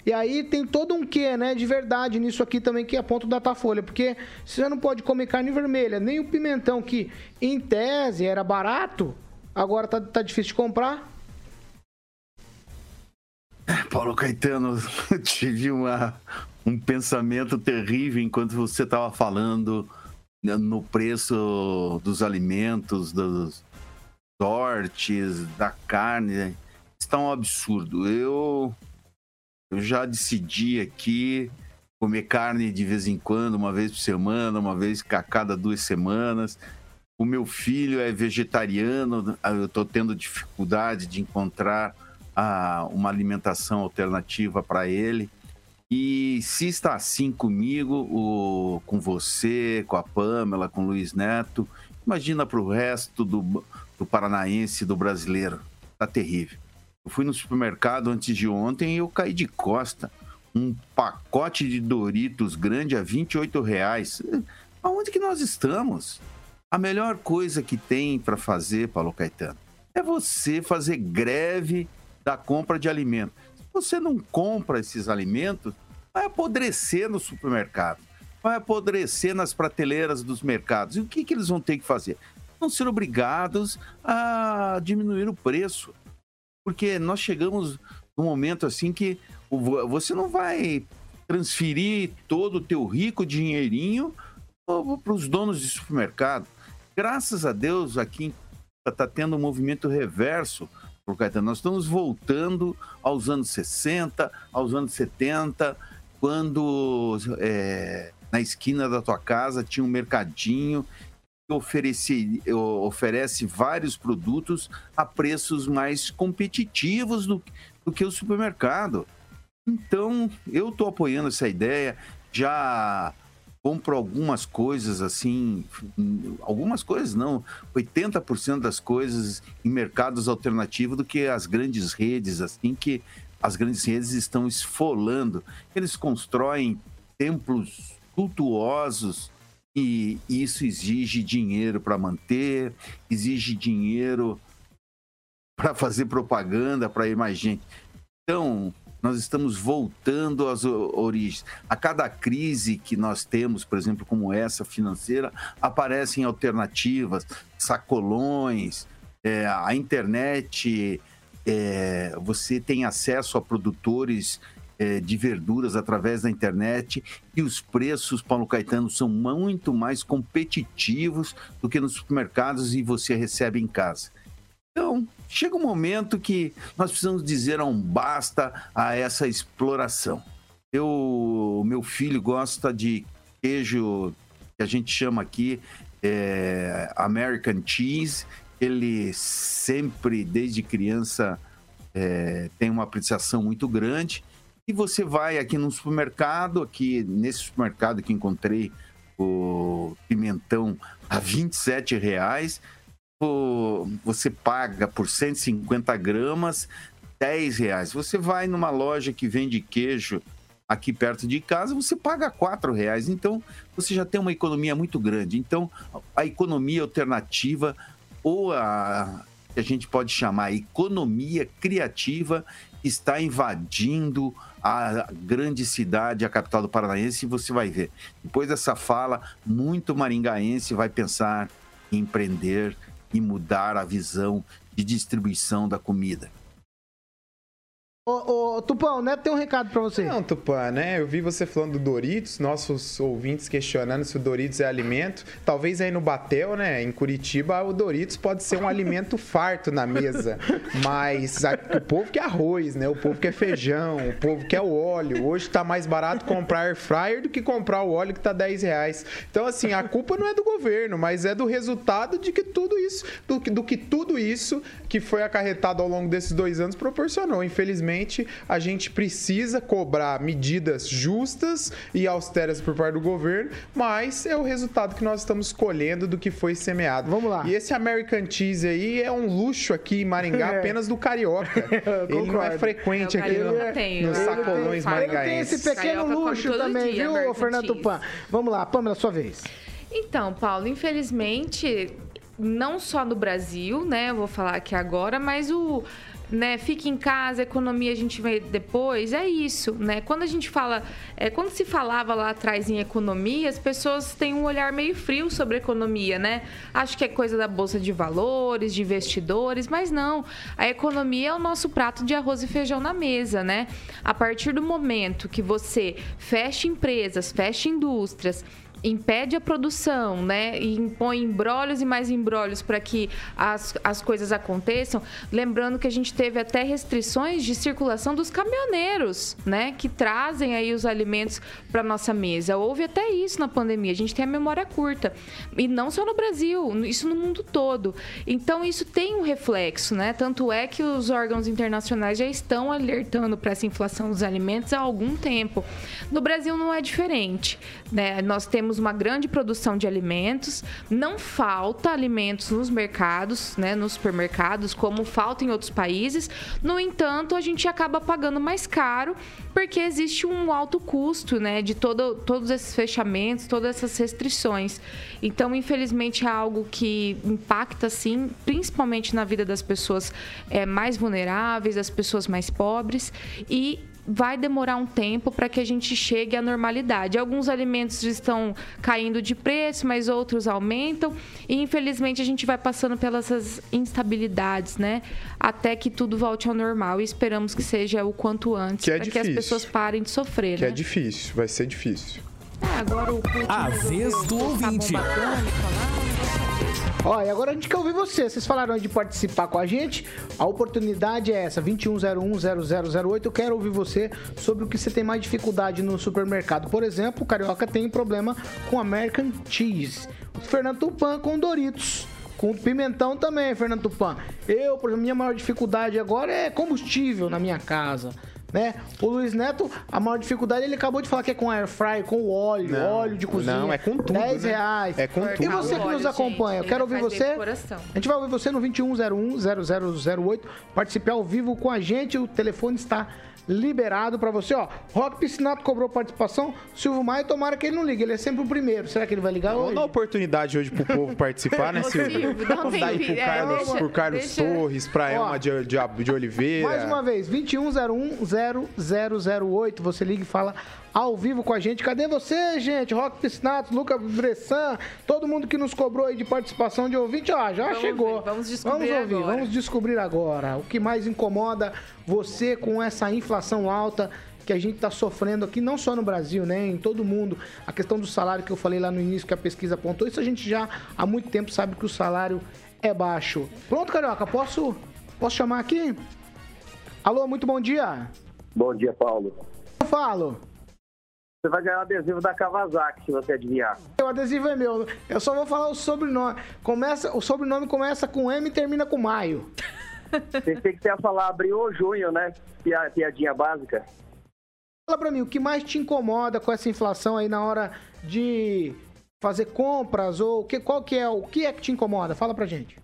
E aí tem todo um quê, né, de verdade nisso aqui também, que é ponto da Datafolha. Porque você não pode comer carne vermelha, nem o pimentão que, em tese, era barato, agora tá, tá difícil de comprar. Paulo Caetano, [laughs] tive uma, um pensamento terrível enquanto você estava falando né, no preço dos alimentos, dos sortes, da carne. Está um absurdo. Eu, eu já decidi aqui comer carne de vez em quando, uma vez por semana, uma vez a cada duas semanas. O meu filho é vegetariano, eu estou tendo dificuldade de encontrar ah, uma alimentação alternativa para ele. E se está assim comigo, o, com você, com a Pamela, com o Luiz Neto, imagina para o resto do, do paranaense, do brasileiro. Tá terrível. Eu fui no supermercado antes de ontem e eu caí de costa. Um pacote de Doritos grande a 28 reais. Aonde que nós estamos? A melhor coisa que tem para fazer, Paulo Caetano, é você fazer greve da compra de alimentos. Se você não compra esses alimentos, vai apodrecer no supermercado, vai apodrecer nas prateleiras dos mercados. E o que, que eles vão ter que fazer? Vão ser obrigados a diminuir o preço. Porque nós chegamos num momento assim que você não vai transferir todo o teu rico dinheirinho para os donos de supermercado. Graças a Deus, aqui está tendo um movimento reverso por Caetano. Nós estamos voltando aos anos 60, aos anos 70, quando é, na esquina da tua casa tinha um mercadinho que oferece, oferece vários produtos a preços mais competitivos do, do que o supermercado. Então, eu estou apoiando essa ideia. Já compro algumas coisas assim, algumas coisas não, 80% das coisas em mercados alternativos do que as grandes redes, assim que as grandes redes estão esfolando. Eles constroem templos cultuosos e isso exige dinheiro para manter, exige dinheiro para fazer propaganda, para ir mais gente. Então, nós estamos voltando às origens. A cada crise que nós temos, por exemplo, como essa financeira, aparecem alternativas, sacolões, é, a internet, é, você tem acesso a produtores é, de verduras através da internet e os preços, Paulo Caetano, são muito mais competitivos do que nos supermercados e você recebe em casa. Então, chega um momento que nós precisamos dizer um basta a essa exploração. Eu, meu filho gosta de queijo que a gente chama aqui é, American Cheese. Ele sempre, desde criança, é, tem uma apreciação muito grande. E você vai aqui no supermercado, aqui nesse supermercado que encontrei o pimentão a 27 reais você paga por 150 gramas 10 reais. Você vai numa loja que vende queijo aqui perto de casa, você paga 4 reais. Então, você já tem uma economia muito grande. Então, a economia alternativa ou a que a gente pode chamar economia criativa está invadindo a grande cidade, a capital do Paranaense, e você vai ver. Depois dessa fala, muito maringaense vai pensar em empreender e mudar a visão de distribuição da comida. Ô, ô, Tupã, o Neto tem um recado para você. Não, Tupã, né? Eu vi você falando do Doritos, nossos ouvintes questionando se o Doritos é alimento. Talvez aí no Batel, né, em Curitiba, o Doritos pode ser um alimento [laughs] farto na mesa. Mas a, o povo quer arroz, né? O povo quer feijão, o povo quer o óleo. Hoje tá mais barato comprar air fryer do que comprar o óleo que tá 10 reais. Então, assim, a culpa não é do governo, mas é do resultado de que tudo isso, do, do que tudo isso que foi acarretado ao longo desses dois anos proporcionou. Infelizmente, a gente precisa cobrar medidas justas e austeras por parte do governo, mas é o resultado que nós estamos colhendo do que foi semeado. Vamos lá. E esse American Cheese aí é um luxo aqui em Maringá, é. [laughs] apenas do carioca. [laughs] ele não é frequente aqui no, no, nos sacolões maringaenses. Ele tem esse pequeno carioca luxo também, dia, viu, American Fernando Tupan? Vamos lá, Pamela, sua vez. Então, Paulo, infelizmente, não só no Brasil, né? Eu vou falar aqui agora, mas o né? Fique em casa, economia a gente vê depois. É isso, né? Quando a gente fala, é, quando se falava lá atrás em economia, as pessoas têm um olhar meio frio sobre economia, né? Acho que é coisa da bolsa de valores, de investidores, mas não. A economia é o nosso prato de arroz e feijão na mesa, né? A partir do momento que você fecha empresas, fecha indústrias, impede a produção, né? E impõe embrólios e mais embrólios para que as, as coisas aconteçam. Lembrando que a gente teve até restrições de circulação dos caminhoneiros, né? Que trazem aí os alimentos para nossa mesa. Houve até isso na pandemia. A gente tem a memória curta. E não só no Brasil, isso no mundo todo. Então, isso tem um reflexo, né? Tanto é que os órgãos internacionais já estão alertando para essa inflação dos alimentos há algum tempo. No Brasil não é diferente, né? Nós temos temos uma grande produção de alimentos, não falta alimentos nos mercados, né, nos supermercados, como falta em outros países. No entanto, a gente acaba pagando mais caro porque existe um alto custo, né, de todo, todos esses fechamentos, todas essas restrições. Então, infelizmente, é algo que impacta, sim, principalmente na vida das pessoas é, mais vulneráveis, das pessoas mais pobres e vai demorar um tempo para que a gente chegue à normalidade. Alguns alimentos estão caindo de preço, mas outros aumentam. E infelizmente a gente vai passando pelas instabilidades, né? Até que tudo volte ao normal. E esperamos que seja o quanto antes, é para que as pessoas parem de sofrer, Que né? é difícil, vai ser difícil. É, agora o Putin A vez do ouvinte. e agora a gente quer ouvir você. Vocês falaram de participar com a gente. A oportunidade é essa, 21010008. Eu quero ouvir você sobre o que você tem mais dificuldade no supermercado. Por exemplo, o Carioca tem problema com American Cheese. O Fernando Tupan com Doritos. Com pimentão também, Fernando Tupan. Eu, por exemplo, minha maior dificuldade agora é combustível na minha casa. Né? O Luiz Neto, a maior dificuldade, ele acabou de falar que é com air fry, com óleo, Não, óleo de cozinha. não, é com tudo, 10 né? reais. É com E tudo. você que nos acompanha, eu gente, quero ele ouvir você. A gente vai ouvir você no 2101-0008. Participe ao vivo com a gente. O telefone está liberado para você. Ó, Rock Piscinato cobrou participação. Silvio Maia, tomara que ele não ligue. Ele é sempre o primeiro. Será que ele vai ligar Vamos hoje? dar oportunidade hoje pro povo participar, né, Silvio? Silvio, dá um Vamos dar aí pro tempinho. É, Carlos, deixa- pro Carlos deixa- Torres, pra Ó. Elma de, de, de Oliveira. Mais uma vez, 2101-0008. Você liga e fala ao vivo com a gente. Cadê você, gente? Rock Piscinato, Lucas Bressan, todo mundo que nos cobrou aí de participação de ouvinte, ó, já Vamos chegou. ver, vamos descobrir vamos ouvir, agora. vamos descobrir agora. O que mais incomoda você com essa inflação alta que a gente está sofrendo aqui, não só no Brasil, né? Em todo mundo. A questão do salário que eu falei lá no início, que a pesquisa apontou, isso a gente já há muito tempo sabe que o salário é baixo. Pronto, Carioca, posso, posso chamar aqui? Alô, muito bom dia. Bom dia, Paulo. Eu falo. Você vai ganhar o adesivo da Kawasaki se você adivinhar. O adesivo é meu. Eu só vou falar o sobrenome. Começa, o sobrenome começa com M e termina com Maio. [laughs] Tem que ter falar abril ou junho, né? Pia- Piadinha básica. Fala pra mim, o que mais te incomoda com essa inflação aí na hora de fazer compras ou que, qual que é o que é que te incomoda? Fala pra gente.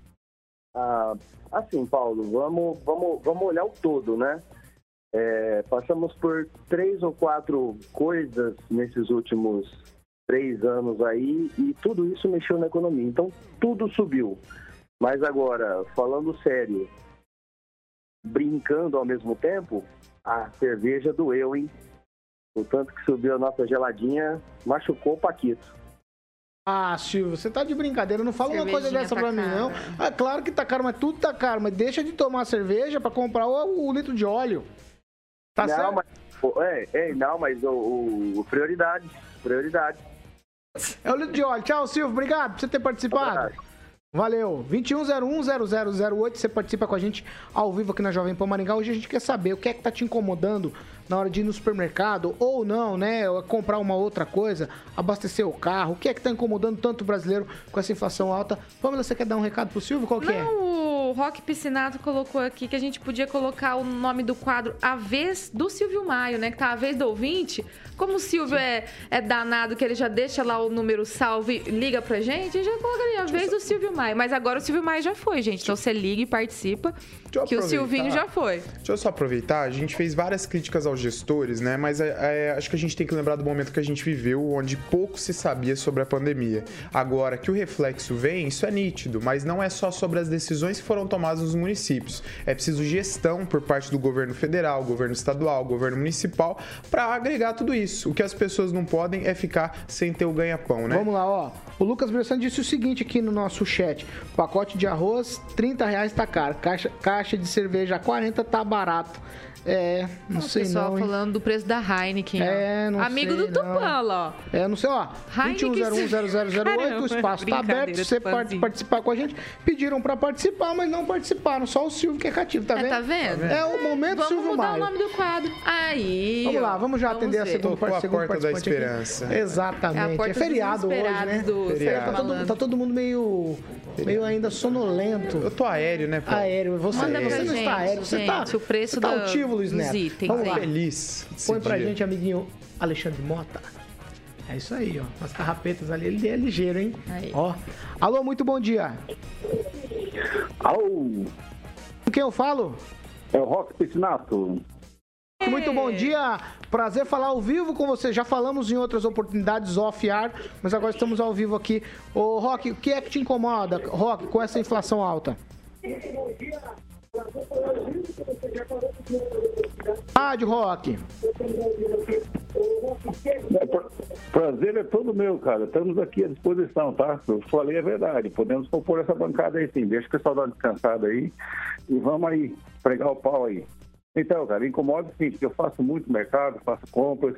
Ah, assim, Paulo, vamos, vamos, vamos olhar o todo, né? É, passamos por três ou quatro coisas nesses últimos três anos aí e tudo isso mexeu na economia. Então, tudo subiu. Mas agora, falando sério, brincando ao mesmo tempo, a cerveja doeu, hein? O tanto que subiu a nossa geladinha machucou o Paquito. Ah, Silvio, você tá de brincadeira. Não fala uma coisa Cervejinha dessa tá pra mim, cara. não. É claro que tá caro, mas tudo tá caro. Mas deixa de tomar cerveja pra comprar o, o litro de óleo. Tá não, certo? mas, é, é, não, mas o, o, o prioridade, prioridade. É o litro de óleo. Tchau, Silvio. Obrigado por você ter participado. Abraço. Valeu. 2101-0008. Você participa com a gente ao vivo aqui na Jovem Pan Maringá. Hoje a gente quer saber o que é que tá te incomodando na hora de ir no supermercado ou não, né? Comprar uma outra coisa, abastecer o carro. O que é que tá incomodando tanto o brasileiro com essa inflação alta? Pamela, você quer dar um recado pro Silvio? Qual que é? O Rock Piscinato colocou aqui que a gente podia colocar o nome do quadro A Vez do Silvio Maio, né? Que tá a vez do ouvinte. Como o Silvio é, é danado, que ele já deixa lá o número salvo e liga pra gente, a gente já colocaria a vez do Silvio Maio. Mas agora o Silvio Maio já foi, gente. Então você liga e participa, que o. Silvinho já foi. Deixa eu só aproveitar, a gente fez várias críticas aos gestores, né? Mas é, é, acho que a gente tem que lembrar do momento que a gente viveu, onde pouco se sabia sobre a pandemia. Agora que o reflexo vem, isso é nítido, mas não é só sobre as decisões que foram tomadas nos municípios. É preciso gestão por parte do governo federal, governo estadual, governo municipal, para agregar tudo isso. O que as pessoas não podem é ficar sem ter o ganha-pão, né? Vamos lá, ó. O Lucas Bressan disse o seguinte aqui no nosso chat: pacote de arroz, 30 reais tá caro. Caixa, caixa de cerveja, 40 tá barato. É, não o sei pessoal não, hein? falando do preço da Heineken. É, não Amigo sei, do Tupã, ó. É, não sei, ó. Heineken, 21010008, o [laughs] espaço tá aberto. você Tupanzinho. participar com a gente, pediram pra participar, mas não participaram. Só o Silvio que é cativo, tá É, vendo? tá vendo? É o momento Vamos Silvio mudar o nome do quadro. Aí. Vamos lá, vamos já atender a ver. segunda Tocou a segundo porta da participante aqui. esperança. Exatamente. É a É feriado hoje, né? do Feriado. Tá todo, tá todo mundo meio, meio ainda sonolento. Eu tô aéreo, né, pô? Aéreo, você, Manda você não gente, está aéreo, você tá, gente, o preço você tá do- altivo, Luiz Neto. itens Vamos lá. Feliz. Põe pra dia. gente, amiguinho Alexandre Mota. É isso aí, ó. As carrapetas ali, ele é ligeiro, hein? Aí. Ó. Alô, muito bom dia. Au! Com quem eu falo? É o Rock Piscinato. Muito bom dia. Prazer falar ao vivo com você. Já falamos em outras oportunidades off-ar, mas agora estamos ao vivo aqui. Ô, Rock, o que é que te incomoda, Rock, com essa inflação alta? Rádio Rock. É, pra- prazer é todo meu, cara. Estamos aqui à disposição, tá? Eu falei a verdade. Podemos compor essa bancada aí sim. Deixa o pessoal dar uma descansada aí e vamos aí pregar o pau aí. Então, cara, incomoda sim, porque eu faço muito mercado, faço compras.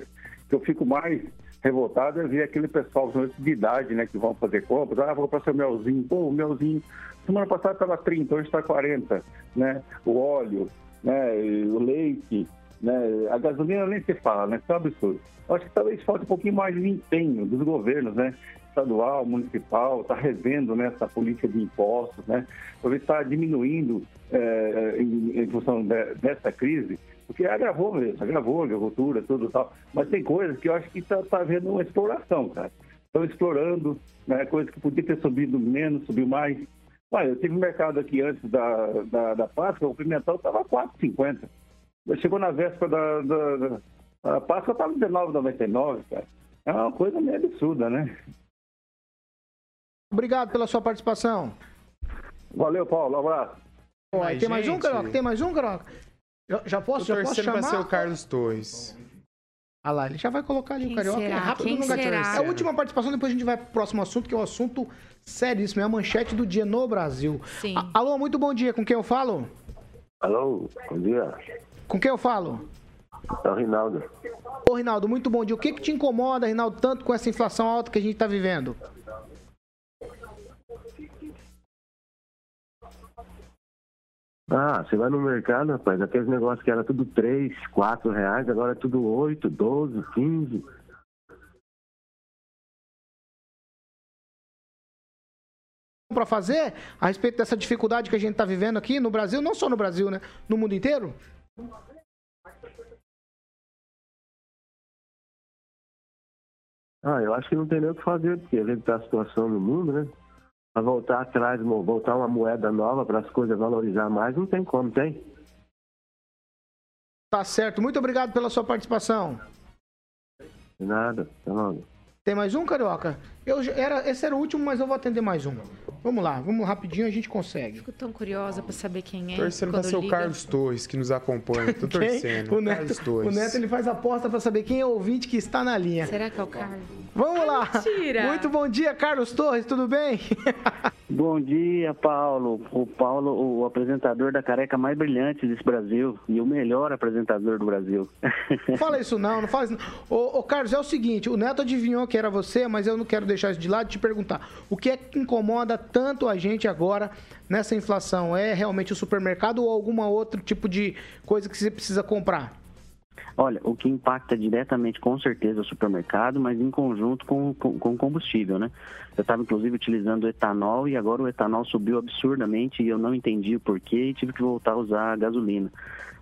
que eu fico mais revoltado é ver aquele pessoal de idade, né, que vão fazer compras. Ah, vou para seu melzinho. Pô, o melzinho. Semana passada estava 30, hoje está 40, né? O óleo, né? O leite, né? A gasolina nem se fala, né? Isso é um absurdo. Eu acho que talvez falte um pouquinho mais de empenho dos governos, né? Estadual, municipal, está revendo né, essa política de impostos, né? Talvez está diminuindo eh, em, em função de- dessa crise, porque agravou mesmo, agravou a agricultura, tudo tal. Mas tem coisas que eu acho que está tá havendo uma exploração, cara. Estão explorando, né? Coisas que podia ter subido menos, subiu mais. Olha, eu tive um mercado aqui antes da, da, da Páscoa, o pimentão estava 4,50. Chegou na véspera da, da, da, da Páscoa, estava 19,99, cara. É uma coisa meio absurda, né? Obrigado pela sua participação. Valeu, Paulo. Um abraço. Ó, Mas, tem mais um, Caroca? Tem mais um, Caroca? Já, já posso, Tô já posso chamar? ser o Carlos Torres. Ah lá, ele já vai colocar ali Quem o Carioca. será? É rápido Quem no será? É a última participação, depois a gente vai pro próximo assunto, que é o assunto seríssimo. É a manchete do dia no Brasil. Sim. A- Alô, muito bom dia. Com quem eu falo? Alô, bom dia. Com quem eu falo? É o Rinaldo. Ô, Rinaldo, muito bom dia. O que, que te incomoda, Rinaldo, tanto com essa inflação alta que a gente tá vivendo? Ah, você vai no mercado, rapaz, aqueles negócios que era tudo 3, 4 reais, agora é tudo 8, 12, 15. Para fazer a respeito dessa dificuldade que a gente tá vivendo aqui no Brasil, não só no Brasil, né? No mundo inteiro? Ah, eu acho que não tem nem o que fazer, porque a gente tá a situação no mundo, né? Pra voltar atrás, voltar uma moeda nova para as coisas valorizar mais, não tem como, tem? Tá certo. Muito obrigado pela sua participação. De Nada, tá logo. Tem mais um, Carioca? Eu, era, esse era o último, mas eu vou atender mais um. Vamos lá, vamos rapidinho, a gente consegue. Fico tão curiosa pra saber quem é. Torcendo pra quando ser o. Carlos Torres, que nos acompanha. Tô [laughs] torcendo. O Carlos Neto, Torres. o Neto ele faz aposta para saber quem é o ouvinte que está na linha. Será que é o Carlos? Vamos lá. mentira. Muito bom dia, Carlos Torres, tudo bem? [laughs] Bom dia, Paulo. O Paulo, o apresentador da careca mais brilhante desse Brasil e o melhor apresentador do Brasil. [laughs] fala isso não, não fala isso não. Ô, ô, Carlos, é o seguinte, o Neto adivinhou que era você, mas eu não quero deixar isso de lado e te perguntar. O que é que incomoda tanto a gente agora nessa inflação? É realmente o supermercado ou alguma outro tipo de coisa que você precisa comprar? Olha, o que impacta diretamente, com certeza, o supermercado, mas em conjunto com com com combustível, né? Eu estava, inclusive, utilizando etanol e agora o etanol subiu absurdamente e eu não entendi o porquê e tive que voltar a usar a gasolina.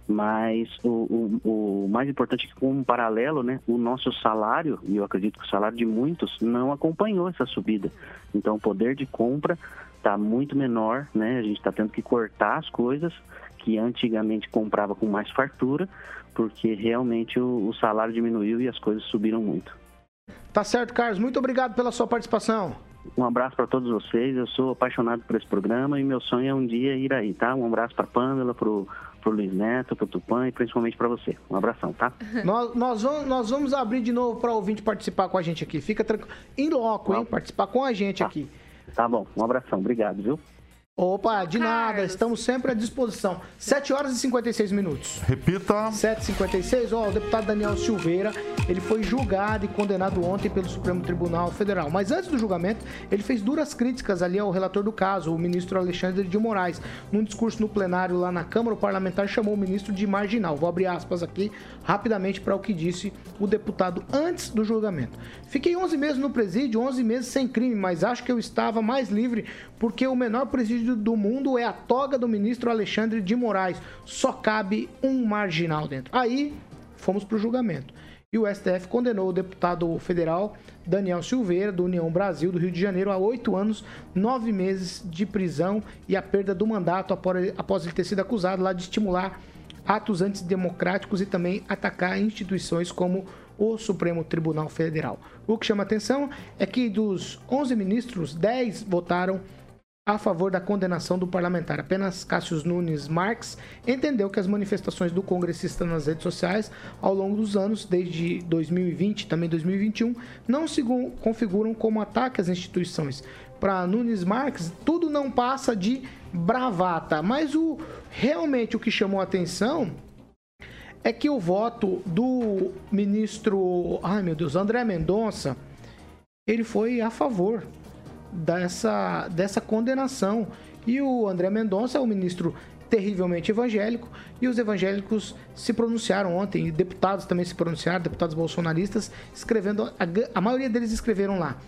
Mas o, o, o mais importante é que, com um paralelo, né, o nosso salário, e eu acredito que o salário de muitos, não acompanhou essa subida. Então, o poder de compra está muito menor, né? A gente está tendo que cortar as coisas que antigamente comprava com mais fartura, porque realmente o, o salário diminuiu e as coisas subiram muito. Tá certo, Carlos. Muito obrigado pela sua participação. Um abraço para todos vocês. Eu sou apaixonado por esse programa e meu sonho é um dia ir aí, tá? Um abraço para Pamela, pro pro Luiz Neto, pro Tupã e principalmente para você. Um abração, tá? [laughs] nós, nós, vamos, nós vamos abrir de novo para ouvinte participar com a gente aqui. Fica tranquilo. Em loco, hein? Participar com a gente aqui. Tá bom. Um abração. Obrigado, viu? Opa, de nada, estamos sempre à disposição. 7 horas e 56 minutos. Repita. 7h56, ó, o deputado Daniel Silveira, ele foi julgado e condenado ontem pelo Supremo Tribunal Federal. Mas antes do julgamento, ele fez duras críticas ali ao relator do caso, o ministro Alexandre de Moraes. Num discurso no plenário lá na Câmara, o parlamentar chamou o ministro de marginal. Vou abrir aspas aqui rapidamente para o que disse o deputado antes do julgamento. Fiquei 11 meses no presídio, 11 meses sem crime, mas acho que eu estava mais livre porque o menor presídio do mundo é a toga do ministro Alexandre de Moraes. Só cabe um marginal dentro. Aí fomos para o julgamento. E o STF condenou o deputado federal Daniel Silveira, do União Brasil, do Rio de Janeiro, a oito anos, nove meses de prisão e a perda do mandato após ele ter sido acusado lá de estimular atos antidemocráticos e também atacar instituições como o Supremo Tribunal Federal. O que chama atenção é que dos 11 ministros, 10 votaram a favor da condenação do parlamentar. Apenas Cássio Nunes Marques entendeu que as manifestações do congressista nas redes sociais ao longo dos anos, desde 2020 e também 2021, não se configuram como ataque às instituições. Para Nunes Marques, tudo não passa de bravata, mas o realmente o que chamou a atenção é que o voto do ministro, ai meu Deus, André Mendonça, ele foi a favor dessa, dessa condenação. E o André Mendonça é um ministro terrivelmente evangélico e os evangélicos se pronunciaram ontem, e deputados também se pronunciaram, deputados bolsonaristas, escrevendo, a, a maioria deles escreveram lá,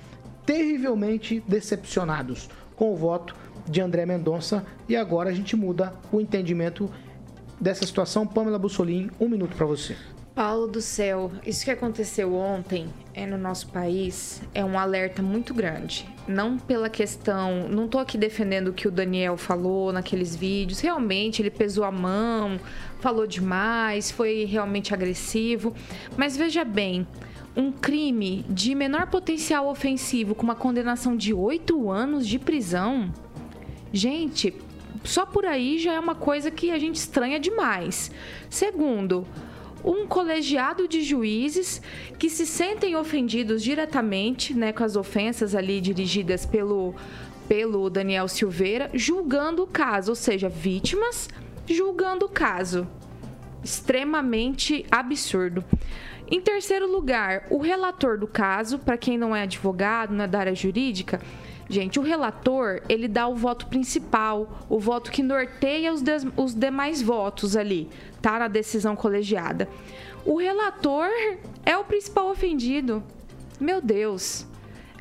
terrivelmente decepcionados com o voto de André Mendonça e agora a gente muda o entendimento dessa situação. Pamela Bussolini, um minuto para você. Paulo do céu, isso que aconteceu ontem é no nosso país é um alerta muito grande. Não pela questão, não tô aqui defendendo o que o Daniel falou naqueles vídeos. Realmente ele pesou a mão, falou demais, foi realmente agressivo. Mas veja bem, um crime de menor potencial ofensivo com uma condenação de oito anos de prisão, gente, só por aí já é uma coisa que a gente estranha demais. Segundo, um colegiado de juízes que se sentem ofendidos diretamente, né, com as ofensas ali dirigidas pelo pelo Daniel Silveira, julgando o caso, ou seja, vítimas julgando o caso. Extremamente absurdo. Em terceiro lugar, o relator do caso, para quem não é advogado, não é da área jurídica, gente, o relator, ele dá o voto principal, o voto que norteia os, des, os demais votos ali, tá? Na decisão colegiada. O relator é o principal ofendido. Meu Deus.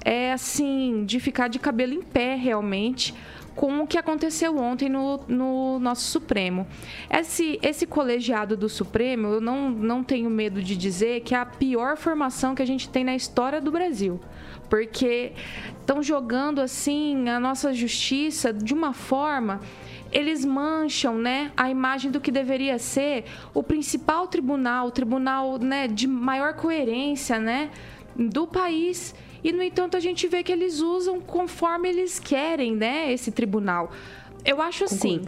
É assim, de ficar de cabelo em pé, realmente com o que aconteceu ontem no, no nosso Supremo. Esse, esse colegiado do Supremo, eu não, não tenho medo de dizer que é a pior formação que a gente tem na história do Brasil. Porque estão jogando assim a nossa justiça de uma forma eles mancham né, a imagem do que deveria ser o principal tribunal, o tribunal né, de maior coerência né, do país. E, no entanto, a gente vê que eles usam conforme eles querem, né? Esse tribunal. Eu acho assim.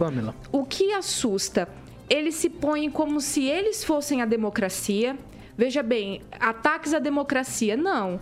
O que assusta? Eles se põem como se eles fossem a democracia. Veja bem, ataques à democracia. Não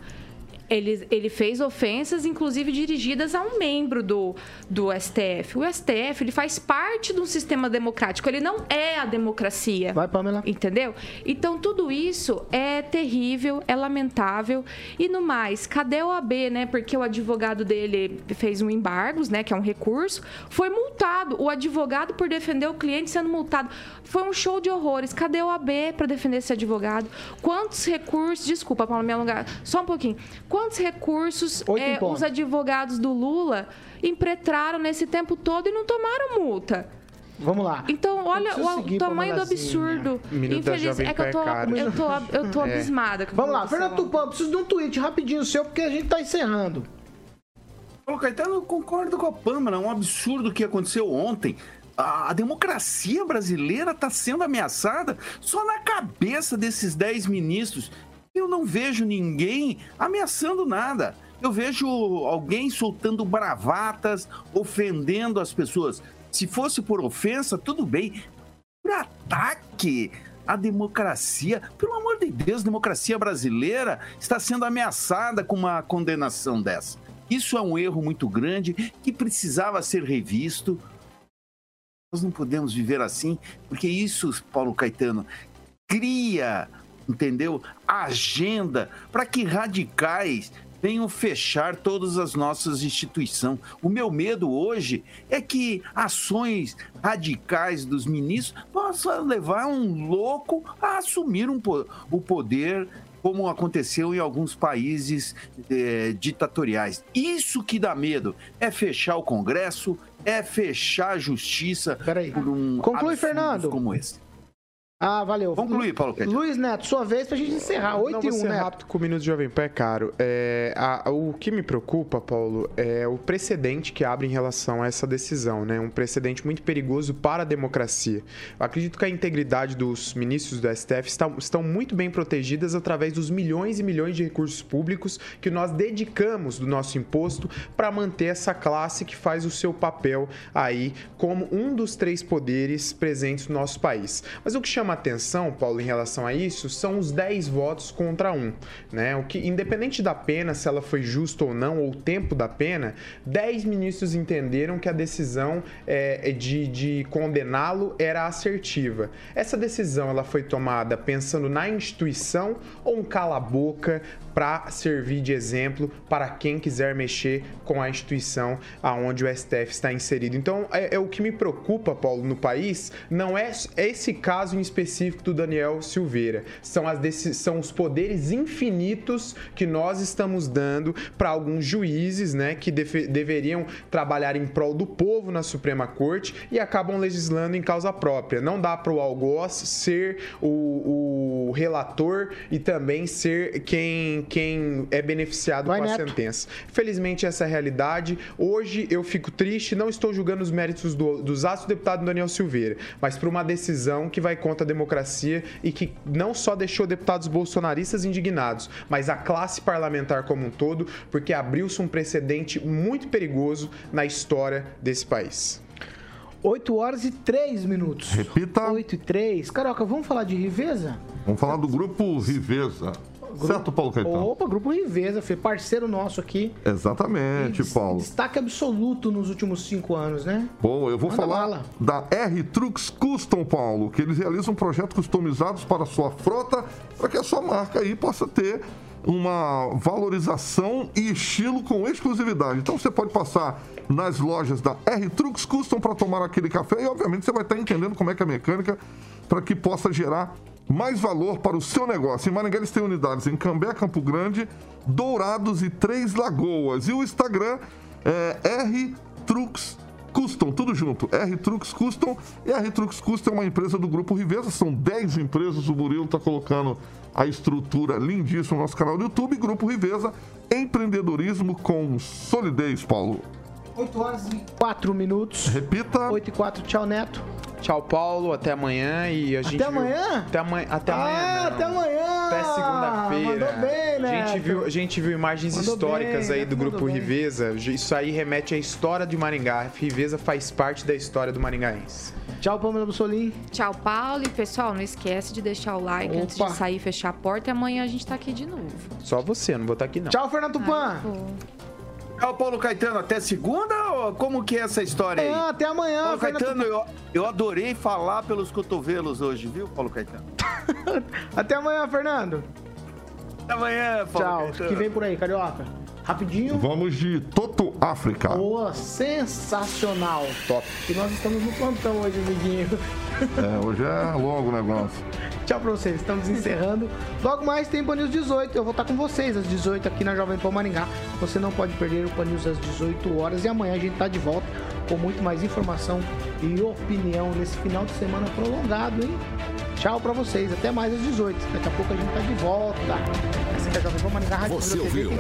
ele, ele fez ofensas, inclusive dirigidas a um membro do, do STF. O STF ele faz parte de um sistema democrático, ele não é a democracia. Vai, Pamela. Entendeu? Então, tudo isso é terrível, é lamentável. E no mais, cadê o AB, né? Porque o advogado dele fez um embargos, né? Que é um recurso, foi multado. O advogado, por defender o cliente, sendo multado. Foi um show de horrores. Cadê o AB para defender esse advogado? Quantos recursos. Desculpa, Paula, me alongar. Só um pouquinho. Quantos quantos recursos é, os advogados do Lula impetraram nesse tempo todo e não tomaram multa? Vamos lá. Então, olha o, tamanho do absurdo. Infeliz, é que eu tô, eu tô, eu tô [laughs] é. abismada. Vamos lá, Fernando Tupan, preciso de um tweet rapidinho seu, porque a gente tá encerrando. Ô, Caetano, eu concordo com a Pâmela. É um absurdo que aconteceu ontem. A, a democracia brasileira está sendo ameaçada só na cabeça desses 10 ministros eu não vejo ninguém ameaçando nada. Eu vejo alguém soltando bravatas, ofendendo as pessoas. Se fosse por ofensa, tudo bem. Por ataque à democracia, pelo amor de Deus, a democracia brasileira está sendo ameaçada com uma condenação dessa. Isso é um erro muito grande que precisava ser revisto. Nós não podemos viver assim, porque isso, Paulo Caetano, cria entendeu? Agenda para que radicais venham fechar todas as nossas instituições. O meu medo hoje é que ações radicais dos ministros possam levar um louco a assumir um, o poder como aconteceu em alguns países eh, ditatoriais. Isso que dá medo é fechar o Congresso, é fechar a justiça Peraí. por um Conclui, Fernando. como esse. Ah, valeu. Concluir, Paulo. Luiz Neto, sua vez pra gente encerrar. 8 Não, e vou 1, ser Neto. rápido com o Minuto Jovem Pan, é caro. É, a- o que me preocupa, Paulo, é o precedente que abre em relação a essa decisão, né? Um precedente muito perigoso para a democracia. Eu acredito que a integridade dos ministros do STF está- estão muito bem protegidas através dos milhões e milhões de recursos públicos que nós dedicamos do nosso imposto para manter essa classe que faz o seu papel aí como um dos três poderes presentes no nosso país. Mas o que chama atenção, Paulo, em relação a isso, são os 10 votos contra um, né? O que, independente da pena, se ela foi justa ou não, ou o tempo da pena, 10 ministros entenderam que a decisão é, de, de condená-lo era assertiva. Essa decisão ela foi tomada pensando na instituição ou um cala-boca para servir de exemplo para quem quiser mexer com a instituição aonde o STF está inserido. Então, é, é o que me preocupa, Paulo, no país, não é esse caso em específico do Daniel Silveira. São, as são os poderes infinitos que nós estamos dando para alguns juízes, né, que deveriam trabalhar em prol do povo na Suprema Corte e acabam legislando em causa própria. Não dá para o algoz ser o, o relator e também ser quem, quem é beneficiado Vai, com a Neto. sentença. Felizmente, essa é a realidade. Hoje eu fico triste, não estou julgando os méritos do- dos atos do deputado Daniel Silveira, mas por uma decisão que vai contra a democracia e que não só deixou deputados bolsonaristas indignados, mas a classe parlamentar como um todo, porque abriu-se um precedente muito perigoso na história desse país. 8 horas e 3 minutos. Repita. 8 e 3. Caroca, vamos falar de Riveza? Vamos falar do grupo Riveza. Certo, Paulo Caetano? Opa, grupo Riveza, foi parceiro nosso aqui. Exatamente, Paulo. Destaque absoluto nos últimos cinco anos, né? Bom, eu vou Manda falar bala. da R-Trux Custom, Paulo, que eles realizam projetos customizados para a sua frota, para que a sua marca aí possa ter uma valorização e estilo com exclusividade. Então você pode passar nas lojas da R-Trux Custom para tomar aquele café e, obviamente, você vai estar entendendo como é que é a mecânica para que possa gerar mais valor para o seu negócio. Em Maringá eles têm unidades em Cambé, Campo Grande, Dourados e Três Lagoas. E o Instagram é R-Trux Custom, tudo junto. R-Trux Custom. E a R-Trux Custom é uma empresa do Grupo Riveza. São 10 empresas. O Murilo está colocando a estrutura lindíssima no nosso canal do YouTube. Grupo Riveza, empreendedorismo com solidez, Paulo. 8 horas e 4 minutos. Repita. 8 e 4. Tchau, Neto. Tchau, Paulo. Até amanhã e a gente. viu- amanhã? Até amanhã. Até amanhã. Ah, não. até amanhã! Até segunda-feira. Bem, né? A gente viu, a gente viu imagens Mandou históricas bem, aí do mandou grupo bem. Riveza. Isso aí remete à história de Maringá. Riveza faz parte da história do maringaense. Tchau, Pamela Bussolim. Tchau, Paulo. E pessoal, não esquece de deixar o like Opa. antes de sair e fechar a porta. E amanhã a gente tá aqui de novo. Só você, não vou estar aqui não. Tchau, Fernando Tupan. Tchau, Paulo Caetano. Até segunda ou como que é essa história aí? Até amanhã, Paulo Fernando Caetano, eu, eu adorei falar pelos cotovelos hoje, viu, Paulo Caetano? [laughs] Até amanhã, Fernando. Até amanhã, Paulo Tchau. Caetano. Que vem por aí, Carioca. Rapidinho. Vamos de Toto África. Boa, sensacional. Top. E nós estamos no plantão hoje, amiguinho. É, hoje é longo o negócio. Tchau pra vocês, estamos encerrando. Logo mais tem Pan News 18. Eu vou estar com vocês às 18 aqui na Jovem Pan Maringá. Você não pode perder o Pan News às 18 horas. E amanhã a gente tá de volta com muito mais informação e opinião nesse final de semana prolongado, hein? Tchau pra vocês. Até mais às 18. Daqui a pouco a gente tá de volta. Essa é a Jovem Pan Maringá Rádio Você ouviu?